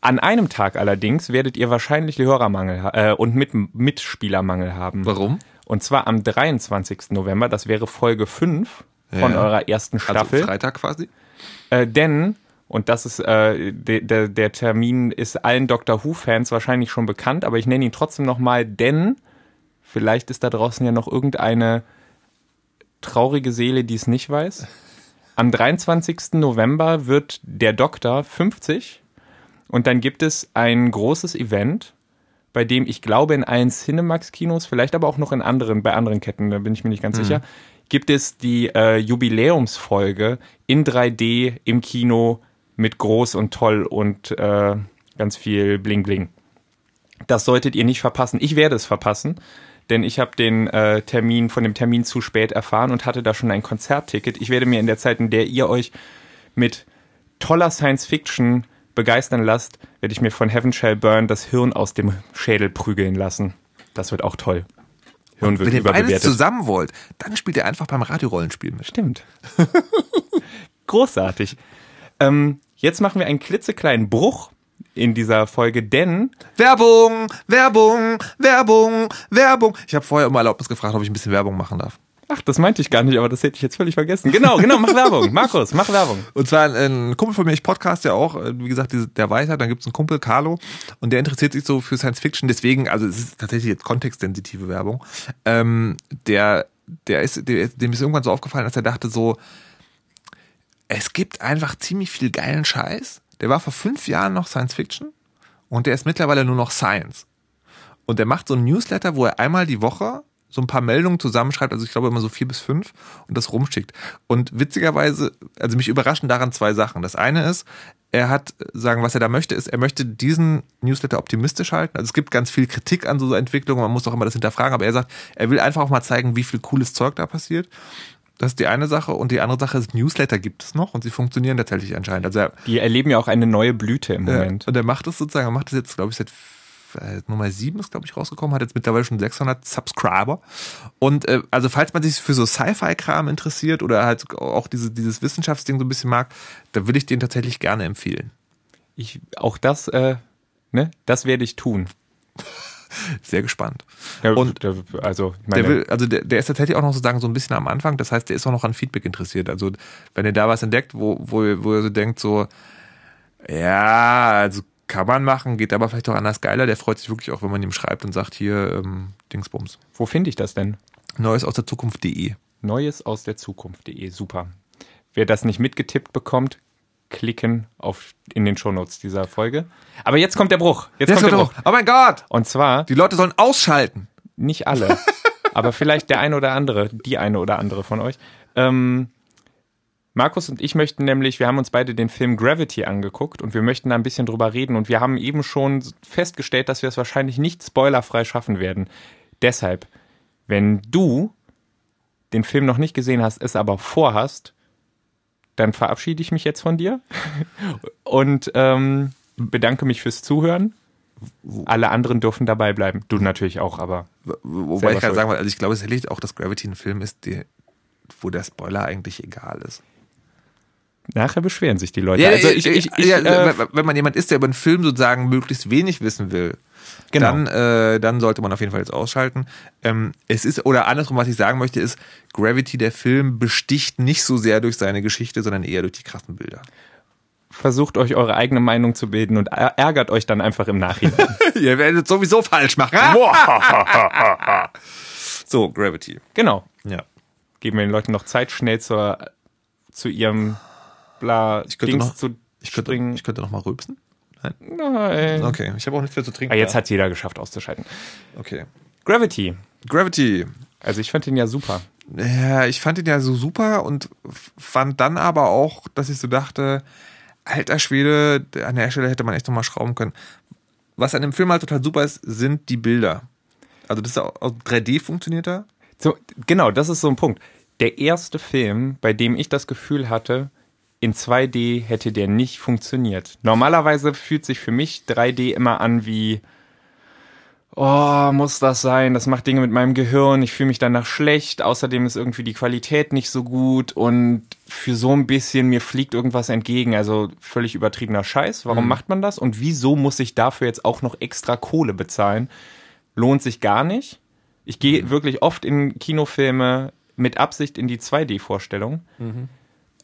An einem Tag allerdings werdet ihr wahrscheinlich Hörermangel äh, und mit Mitspielermangel haben. Warum? Und zwar am 23. November, das wäre Folge 5 von Ja. eurer ersten Staffel. Also Freitag quasi. Äh, denn, und das ist, äh, de, de, der Termin ist allen Doctor Who-Fans wahrscheinlich schon bekannt, aber ich nenne ihn trotzdem nochmal, denn vielleicht ist da draußen ja noch irgendeine traurige Seele, die es nicht weiß. Am 23. November wird der Doktor 50 und dann gibt es ein großes Event, bei dem ich glaube in allen Cinemax-Kinos, vielleicht aber auch noch in anderen, bei anderen Ketten, da bin ich mir nicht ganz sicher, gibt es die äh, Jubiläumsfolge in 3D im Kino mit groß und toll und äh, ganz viel Bling Bling. Das solltet ihr nicht verpassen. Ich werde es verpassen, denn ich habe den äh, Termin von dem Termin zu spät erfahren und hatte da schon ein Konzertticket. Ich werde mir in der Zeit, in der ihr euch mit toller Science Fiction begeistern lasst, werde ich mir von Heaven Shall Burn das Hirn aus dem Schädel prügeln lassen. Das wird auch toll. Hirn wird Wenn ihr beides zusammen wollt, dann spielt ihr einfach beim Radiorollenspiel mit. Stimmt. [laughs] Großartig. Ähm, jetzt machen wir einen klitzekleinen Bruch in dieser Folge, denn Werbung, Werbung, Werbung, Werbung. Ich habe vorher um Erlaubnis gefragt, ob ich ein bisschen Werbung machen darf. Ach, das meinte ich gar nicht, aber das hätte ich jetzt völlig vergessen. Genau, genau, mach Werbung. Markus, mach Werbung. Und zwar ein Kumpel von mir, ich podcast ja auch, äh, wie gesagt, der halt, dann gibt's einen Kumpel, Carlo, und der interessiert sich so für Science Fiction, deswegen, also es ist tatsächlich jetzt kontextsensitive Werbung. Ähm, der, der ist, der, dem ist irgendwann so aufgefallen, dass er dachte so, es gibt einfach ziemlich viel geilen Scheiß. Der war vor fünf Jahren noch Science Fiction und der ist mittlerweile nur noch Science. Und der macht so ein Newsletter, wo er einmal die Woche so ein paar Meldungen zusammenschreibt, also ich glaube immer so vier bis fünf und das rumschickt. Und witzigerweise, also mich überraschen daran zwei Sachen. Das eine ist, er hat, sagen, was er da möchte, ist, er möchte diesen Newsletter optimistisch halten. Also es gibt ganz viel Kritik an so Entwicklungen, man muss auch immer das hinterfragen, aber er sagt, er will einfach auch mal zeigen, wie viel cooles Zeug da passiert. Das ist die eine Sache. Und die andere Sache ist, Newsletter gibt es noch und sie funktionieren tatsächlich anscheinend. Also er, Die erleben ja auch eine neue Blüte im Moment. ja, und er macht das sozusagen, er macht das jetzt, glaube ich, seit äh, Nummer 7 ist, glaube ich, rausgekommen, hat jetzt mittlerweile schon 600 Subscriber. Und äh, also falls man sich für so Sci-Fi-Kram interessiert oder halt auch diese, dieses Wissenschaftsding so ein bisschen mag, da würde ich den tatsächlich gerne empfehlen. Ich, auch das, äh, ne, das werde ich tun. [laughs] Sehr gespannt. Ja, Und der, also, Der will, also der, der ist tatsächlich auch noch sozusagen so ein bisschen am Anfang. Das heißt, der ist auch noch an Feedback interessiert. Also wenn er da was entdeckt, wo, wo, wo er so denkt, so, ja, also kann man machen, geht aber vielleicht auch anders geiler. Der freut sich wirklich auch, wenn man ihm schreibt und sagt, hier, ähm, Dingsbums. wo finde ich das denn? Neues aus der Zukunft.de. Neues aus der Zukunft.de. Super. Wer das nicht mitgetippt bekommt, klicken auf, in den Shownotes dieser Folge. Aber jetzt kommt der Bruch. Jetzt, kommt der Bruch. Oh mein Gott! Und zwar Die Leute sollen ausschalten. nicht alle, [laughs] aber vielleicht der eine oder andere, die eine oder andere von euch. Ähm, Markus und ich möchten nämlich, wir haben uns beide den Film Gravity angeguckt und wir möchten da ein bisschen drüber reden und wir haben eben schon festgestellt, dass wir es wahrscheinlich nicht spoilerfrei schaffen werden. Deshalb, wenn du den Film noch nicht gesehen hast, es aber vorhast, dann verabschiede ich mich jetzt von dir und ähm, bedanke mich fürs Zuhören. Alle anderen dürfen dabei bleiben. Du natürlich auch, aber Wo- Wobei ich gerade sagen wollte, also ich glaube tatsächlich auch, dass Gravity ein Film ist, die, wo der Spoiler eigentlich egal ist. nachher beschweren sich die Leute. also ich, ich, ich, ja, äh, wenn- wenn man jemand ist, der über einen Film sozusagen möglichst wenig wissen will, Genau. dann, äh, dann sollte man auf jeden Fall jetzt ausschalten. Ähm, es ist, oder andersrum, was ich sagen möchte, ist, Gravity, der Film, besticht nicht so sehr durch seine Geschichte, sondern eher durch die krassen Bilder. Versucht euch eure eigene Meinung zu bilden und ärgert euch dann einfach im Nachhinein. [laughs] Ihr werdet sowieso falsch machen. [laughs] so, Gravity. genau. Ja. Geben wir den Leuten noch Zeit, schnell zur, zu ihrem bla Ich könnte Dings noch- zu Ich könnte, springen. ich könnte noch mal rülpsen. Nein. Okay, ich habe auch nichts mehr zu trinken. Ah, jetzt hat jeder geschafft auszuschalten. Okay. Gravity. Gravity. Also ich fand den ja super. Ja, ich fand ihn ja so super und fand dann aber auch, dass ich so dachte, alter Schwede, an der Stelle hätte man echt nochmal schrauben können. Was an dem Film halt total super ist, sind die Bilder. Also das ist auch aus 3D funktioniert da. So, genau, das ist so ein Punkt. Der erste Film, bei dem ich das Gefühl hatte, in 2D hätte der nicht funktioniert. Normalerweise fühlt sich für mich 3D immer an wie, oh, muss das sein? Das macht Dinge mit meinem Gehirn. Ich fühle mich danach schlecht. Außerdem ist irgendwie die Qualität nicht so gut und für so ein bisschen mir fliegt irgendwas entgegen. Also völlig übertriebener Scheiß. Warum macht man das? Und wieso muss ich dafür jetzt auch noch extra Kohle bezahlen? Lohnt sich gar nicht. Ich gehe wirklich oft in Kinofilme mit Absicht in die 2D-Vorstellung.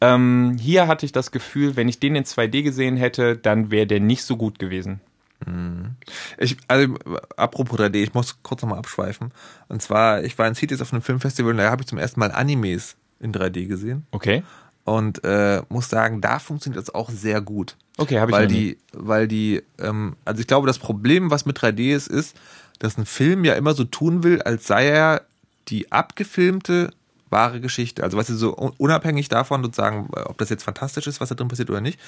Ähm, hier hatte ich das Gefühl, wenn ich den in 2D gesehen hätte, dann wäre der nicht so gut gewesen. Ich, also, apropos 3D, ich muss kurz nochmal abschweifen. Und zwar, ich war in Cities auf einem Filmfestival und da habe ich zum ersten Mal Animes in 3D gesehen. Okay. Und äh, muss sagen, da funktioniert das auch sehr gut. Okay, habe ich weil noch nie. die, weil die, ähm, also ich glaube, das Problem, was mit 3D ist, ist, dass ein Film ja immer so tun will, als sei er die abgefilmte wahre Geschichte. Also was ist so un- unabhängig davon, sozusagen, ob das jetzt fantastisch ist, was da drin passiert oder nicht.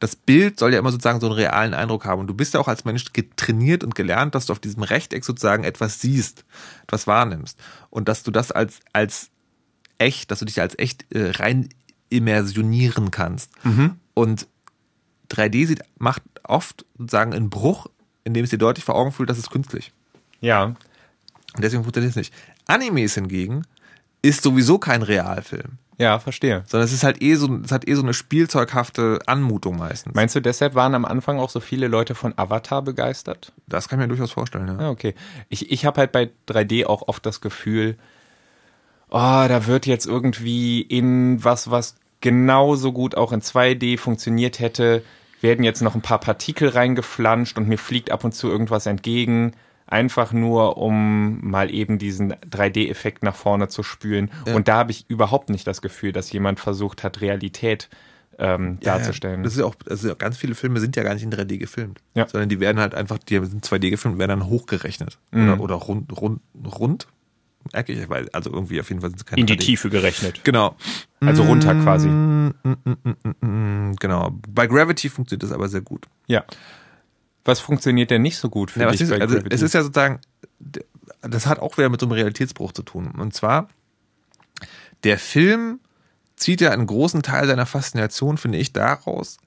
Das Bild soll ja immer sozusagen so einen realen Eindruck haben. Und du bist ja auch als Mensch getrainiert und gelernt, dass du auf diesem Rechteck sozusagen etwas siehst, etwas wahrnimmst. Und dass du das als, als echt, dass du dich als echt äh, rein immersionieren kannst. Und 3D sieht, macht oft sozusagen einen Bruch, in dem es dir deutlich vor Augen fühlt, das ist künstlich. Ja. Und deswegen funktioniert es nicht. Animes hingegen ist sowieso kein Realfilm, Ja, verstehe. sondern es ist halt eh so, es hat eh so eine spielzeughafte Anmutung meistens. Meinst du, deshalb waren am Anfang auch so viele Leute von Avatar begeistert? das kann ich mir durchaus vorstellen, ja. Ja, okay. Ich, ich habe halt bei 3D auch oft das Gefühl, oh, da wird jetzt irgendwie in was, was genauso gut auch in 2D funktioniert hätte, werden jetzt noch ein paar Partikel reingeflanscht und mir fliegt ab und zu irgendwas entgegen. Einfach nur, um mal eben diesen 3D-Effekt nach vorne zu spülen. Und da habe ich überhaupt nicht das Gefühl, dass jemand versucht hat, Realität ähm, Ja, darzustellen. Ja, das ist ja auch, also ganz viele Filme sind ja gar nicht in 3D gefilmt, Ja. sondern die werden halt einfach, die sind 2D gefilmt und werden dann hochgerechnet. Mhm. Oder, oder rund, rund, rund, eckig, weil, also irgendwie auf jeden Fall sind es keine in die 3D. Tiefe gerechnet. Genau. Also runter quasi. Mm, Genau. Bei Gravity funktioniert das aber sehr gut. Ja. Was funktioniert denn nicht so gut für Ja, dich ist, also es ist ja sozusagen, das hat auch wieder mit so einem Realitätsbruch zu tun. Und zwar, der Film zieht ja einen großen Teil seiner Faszination, finde ich, daraus,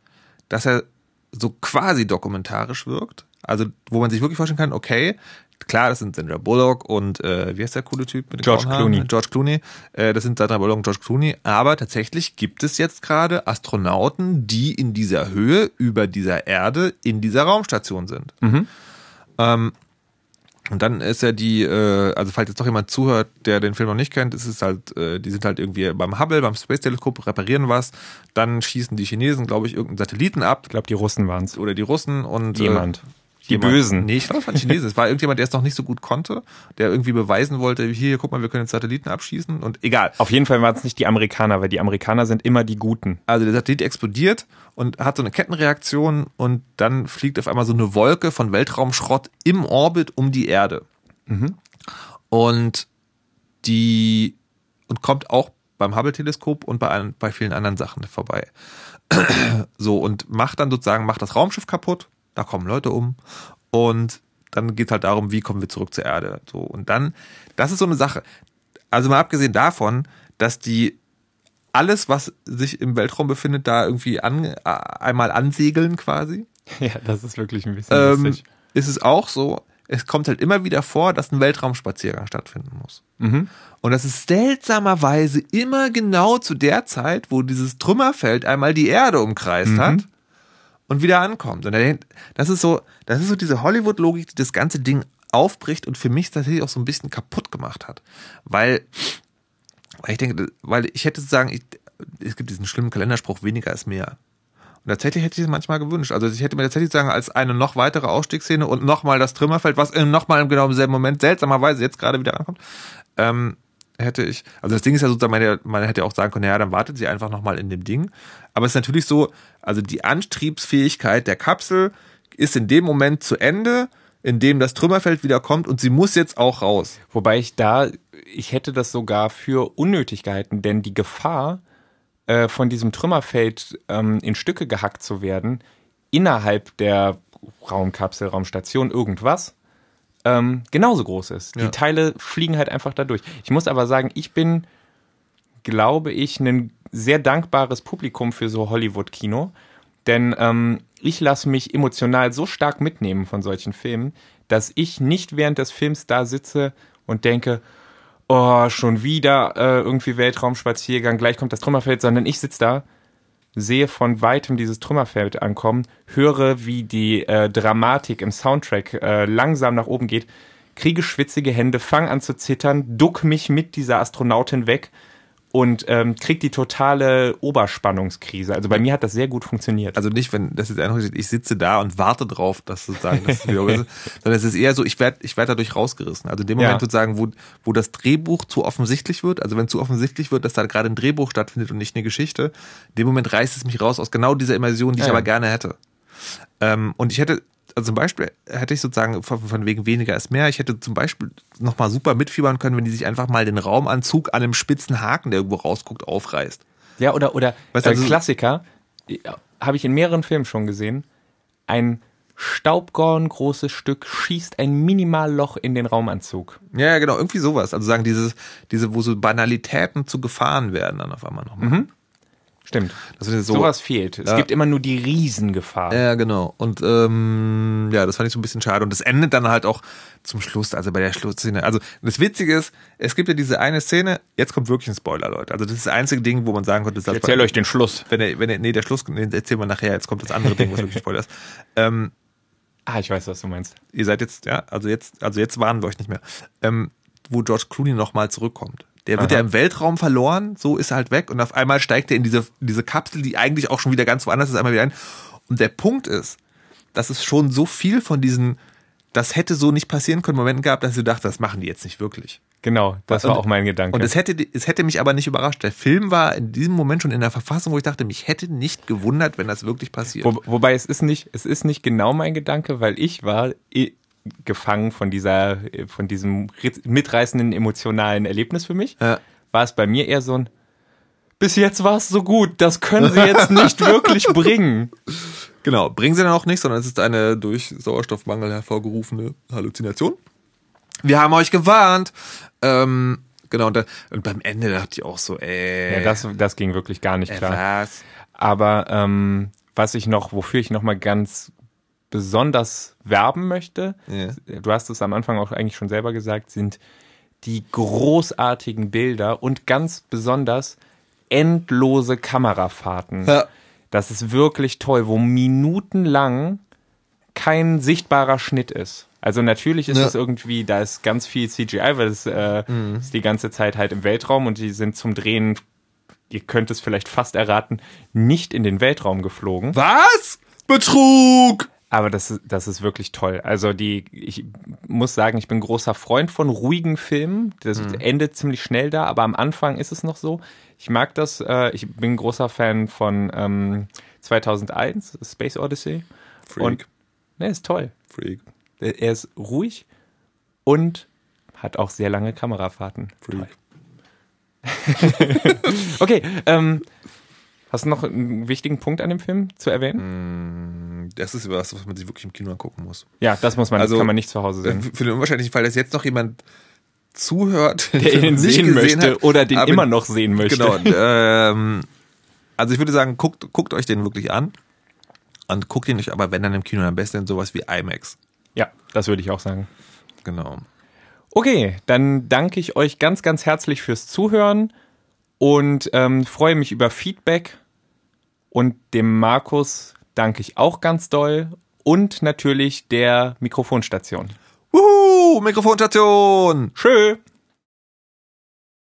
dass er so quasi dokumentarisch wirkt. Also, wo man sich wirklich vorstellen kann, okay, klar, das sind Sandra Bullock und äh, wie heißt der coole Typ mit den George? Clooney. George Clooney. Äh, das sind Sandra Bullock und George Clooney. Aber tatsächlich gibt es jetzt gerade Astronauten, die in dieser Höhe über dieser Erde in dieser Raumstation sind. Ähm, und dann ist ja die, äh, also falls jetzt doch jemand zuhört, der den Film noch nicht kennt, ist es halt, äh, die sind halt irgendwie beim Hubble, beim Space Teleskop, reparieren was, dann schießen die Chinesen, glaube ich, irgendeinen Satelliten ab ich glaube, die Russen waren es. oder die Russen und Jemand. Äh, Die Bösen. Nee, ich glaube, es war ein Chinese. Es war irgendjemand, der es noch nicht so gut konnte, der irgendwie beweisen wollte, hier, guck mal, wir können jetzt Satelliten abschießen und egal. Auf jeden Fall waren es nicht die Amerikaner, weil die Amerikaner sind immer die Guten. Also der Satellit explodiert und hat so eine Kettenreaktion und dann fliegt auf einmal so eine Wolke von Weltraumschrott im Orbit um die Erde. Und die und kommt auch beim Hubble-Teleskop und bei, bei vielen anderen Sachen vorbei. [clears throat] so und macht dann sozusagen, macht das Raumschiff kaputt, da kommen Leute um und dann geht halt darum, wie kommen wir zurück zur Erde. So und dann, das ist so eine Sache. Also mal abgesehen davon, dass die alles, was sich im Weltraum befindet, da irgendwie an, einmal ansegeln quasi. [laughs] Ja, das ist wirklich ein bisschen Ähm, lustig. ist es auch so, es kommt halt immer wieder vor, dass ein Weltraumspaziergang stattfinden muss. Mhm. Und das ist seltsamerweise immer genau zu der Zeit, wo dieses Trümmerfeld einmal die Erde umkreist Mhm. hat und wieder ankommt. Und das ist so, das ist so diese Hollywood-Logik, die das ganze Ding aufbricht und für mich tatsächlich auch so ein bisschen kaputt gemacht hat. Weil, weil ich denke, weil ich hätte sozusagen, ich, es gibt diesen schlimmen Kalenderspruch, weniger ist mehr. Und tatsächlich hätte ich es manchmal gewünscht. Also ich hätte mir tatsächlich sagen, als eine noch weitere Ausstiegsszene und nochmal das Trümmerfeld, was nochmal im genau im selben Moment seltsamerweise jetzt gerade wieder ankommt, ähm, hätte ich, also das Ding ist ja sozusagen, man hätte, hätte auch sagen können, ja, dann wartet sie einfach nochmal in dem Ding. Aber es ist natürlich so, also die Antriebsfähigkeit der Kapsel ist in dem Moment zu Ende, in dem das Trümmerfeld wieder kommt und sie muss jetzt auch raus. Wobei ich da, ich hätte das sogar für unnötig gehalten, denn die Gefahr, äh, von diesem Trümmerfeld ähm, in Stücke gehackt zu werden, innerhalb der Raumkapsel, Raumstation, irgendwas, ähm, genauso groß ist. Ja. Die Teile fliegen halt einfach dadurch. Ich muss aber sagen, ich bin, glaube ich, ein sehr dankbares Publikum für so Hollywood-Kino. Denn ähm, ich lasse mich emotional so stark mitnehmen von solchen Filmen, dass ich nicht während des Films da sitze und denke, oh, schon wieder äh, irgendwie Weltraumspaziergang, gleich kommt das Trümmerfeld, sondern ich sitze da, sehe von weitem dieses Trümmerfeld ankommen, höre, wie die äh, Dramatik im Soundtrack äh, langsam nach oben geht, kriege schwitzige Hände, fange an zu zittern, duck mich mit dieser Astronautin weg und ähm, kriegt die totale Oberspannungskrise. Also bei mir hat das sehr gut funktioniert. Also nicht, wenn das jetzt einfach ist, ich sitze da und warte drauf, dass sozusagen das [laughs] sondern es ist eher so, ich werde ich werd dadurch rausgerissen. Also in dem Moment Ja. sozusagen, wo, wo das Drehbuch zu offensichtlich wird, also wenn zu offensichtlich wird, dass da gerade ein Drehbuch stattfindet und nicht eine Geschichte, in dem Moment reißt es mich raus aus genau dieser Immersion, die ich Ja. aber gerne hätte. Ähm, und ich hätte, also zum Beispiel hätte ich sozusagen von, wegen weniger ist mehr, ich hätte zum Beispiel nochmal super mitfiebern können, wenn die sich einfach mal den Raumanzug an einem spitzen Haken, der irgendwo rausguckt, aufreißt. Ja, oder, oder Weißt du, äh, also- Klassiker, ja, habe ich in mehreren Filmen schon gesehen. Ein Staubgorn großes Stück schießt ein Minimalloch in den Raumanzug. Ja, ja, genau, irgendwie sowas. Also sagen dieses, diese, wo so Banalitäten zu Gefahren werden dann auf einmal nochmal. Stimmt. Das ist so. Sowas fehlt. Es Ja. gibt immer nur die Riesengefahr. Ja, genau. Und ähm, ja, das fand ich so ein bisschen schade. Und das endet dann halt auch zum Schluss, also bei der Schlussszene. Also das Witzige ist, es gibt ja diese eine Szene, jetzt kommt wirklich ein Spoiler, Leute. Also das ist das einzige Ding, wo man sagen könnte, das ich erzähle euch den Schluss. wenn er, wenn er, nee, der Schluss, nee, erzählen wir nachher, jetzt kommt das andere Ding, was wirklich Spoiler ist. [laughs] Ähm, Ah, ich weiß, was du meinst. ihr seid jetzt, ja, also jetzt, also jetzt warnen wir euch nicht mehr. Ähm, wo George Clooney nochmal zurückkommt. Der wird Aha. ja im Weltraum verloren, so ist er halt weg und auf einmal steigt er in diese, diese Kapsel, die eigentlich auch schon wieder ganz woanders ist, einmal wieder ein. Und der Punkt ist, dass es schon so viel von diesen, das hätte so nicht passieren können, Momenten gab, dass ich dachte, das machen die jetzt nicht wirklich. Genau, das war Und- auch mein Gedanke. Und es hätte, es hätte mich aber nicht überrascht. Der Film war in diesem Moment schon in der Verfassung, wo ich dachte, mich hätte nicht gewundert, wenn das wirklich passiert. Wo, wobei es ist nicht, es ist nicht genau mein Gedanke, weil ich war eh gefangen von dieser, von diesem mitreißenden emotionalen Erlebnis für mich. Ja. War es bei mir eher so ein, bis jetzt war es so gut, das können sie jetzt nicht wirklich bringen. Genau, bringen sie dann auch nicht, sondern es ist eine durch Sauerstoffmangel hervorgerufene Halluzination. Wir haben euch gewarnt. Ähm, genau, und, da, und beim Ende dachte ich auch so, ey. Ja, das, das ging wirklich gar nicht äh, klar. was? Aber ähm, was ich noch, wofür ich noch mal ganz besonders werben möchte, Ja. du hast es am Anfang auch eigentlich schon selber gesagt, sind die großartigen Bilder und ganz besonders endlose Kamerafahrten. Ja. Das ist wirklich toll, wo minutenlang kein sichtbarer Schnitt ist. Also natürlich ist Ja. es irgendwie, da ist ganz viel CGI, weil es äh, Mhm. ist die ganze Zeit halt im Weltraum und die sind zum Drehen, ihr könnt es vielleicht fast erraten, nicht in den Weltraum geflogen. Was? Betrug! Aber das ist, das ist wirklich toll. Also die, ich muss sagen, ich bin großer Freund von ruhigen Filmen. Das endet ziemlich schnell da, aber am Anfang ist es noch so. Ich mag das. Äh, ich bin großer Fan von ähm, 2001, Space Odyssey. Freak. Und ne, ist toll. Freak. Er ist ruhig und hat auch sehr lange Kamerafahrten. Freak. [laughs] Okay, ähm, hast du noch einen wichtigen Punkt an dem Film zu erwähnen? Das ist was, was man sich wirklich im Kino angucken muss. Ja, das muss man, Also, das kann man nicht zu Hause sehen. Für den unwahrscheinlichen Fall, dass jetzt noch jemand zuhört, Der ihn sehen gesehen möchte hat, oder den aber- immer noch sehen möchte. Genau. Ähm, also ich würde sagen, guckt, guckt euch den wirklich an. Und guckt ihn euch aber, wenn dann im Kino, am besten in sowas wie IMAX. Ja, das würde ich auch sagen. Genau. Okay, dann danke ich euch ganz, ganz herzlich fürs Zuhören und ähm, freue mich über Feedback und dem Markus danke ich auch ganz doll. Und natürlich der Mikrofonstation. Wuhu, Mikrofonstation! Tschö!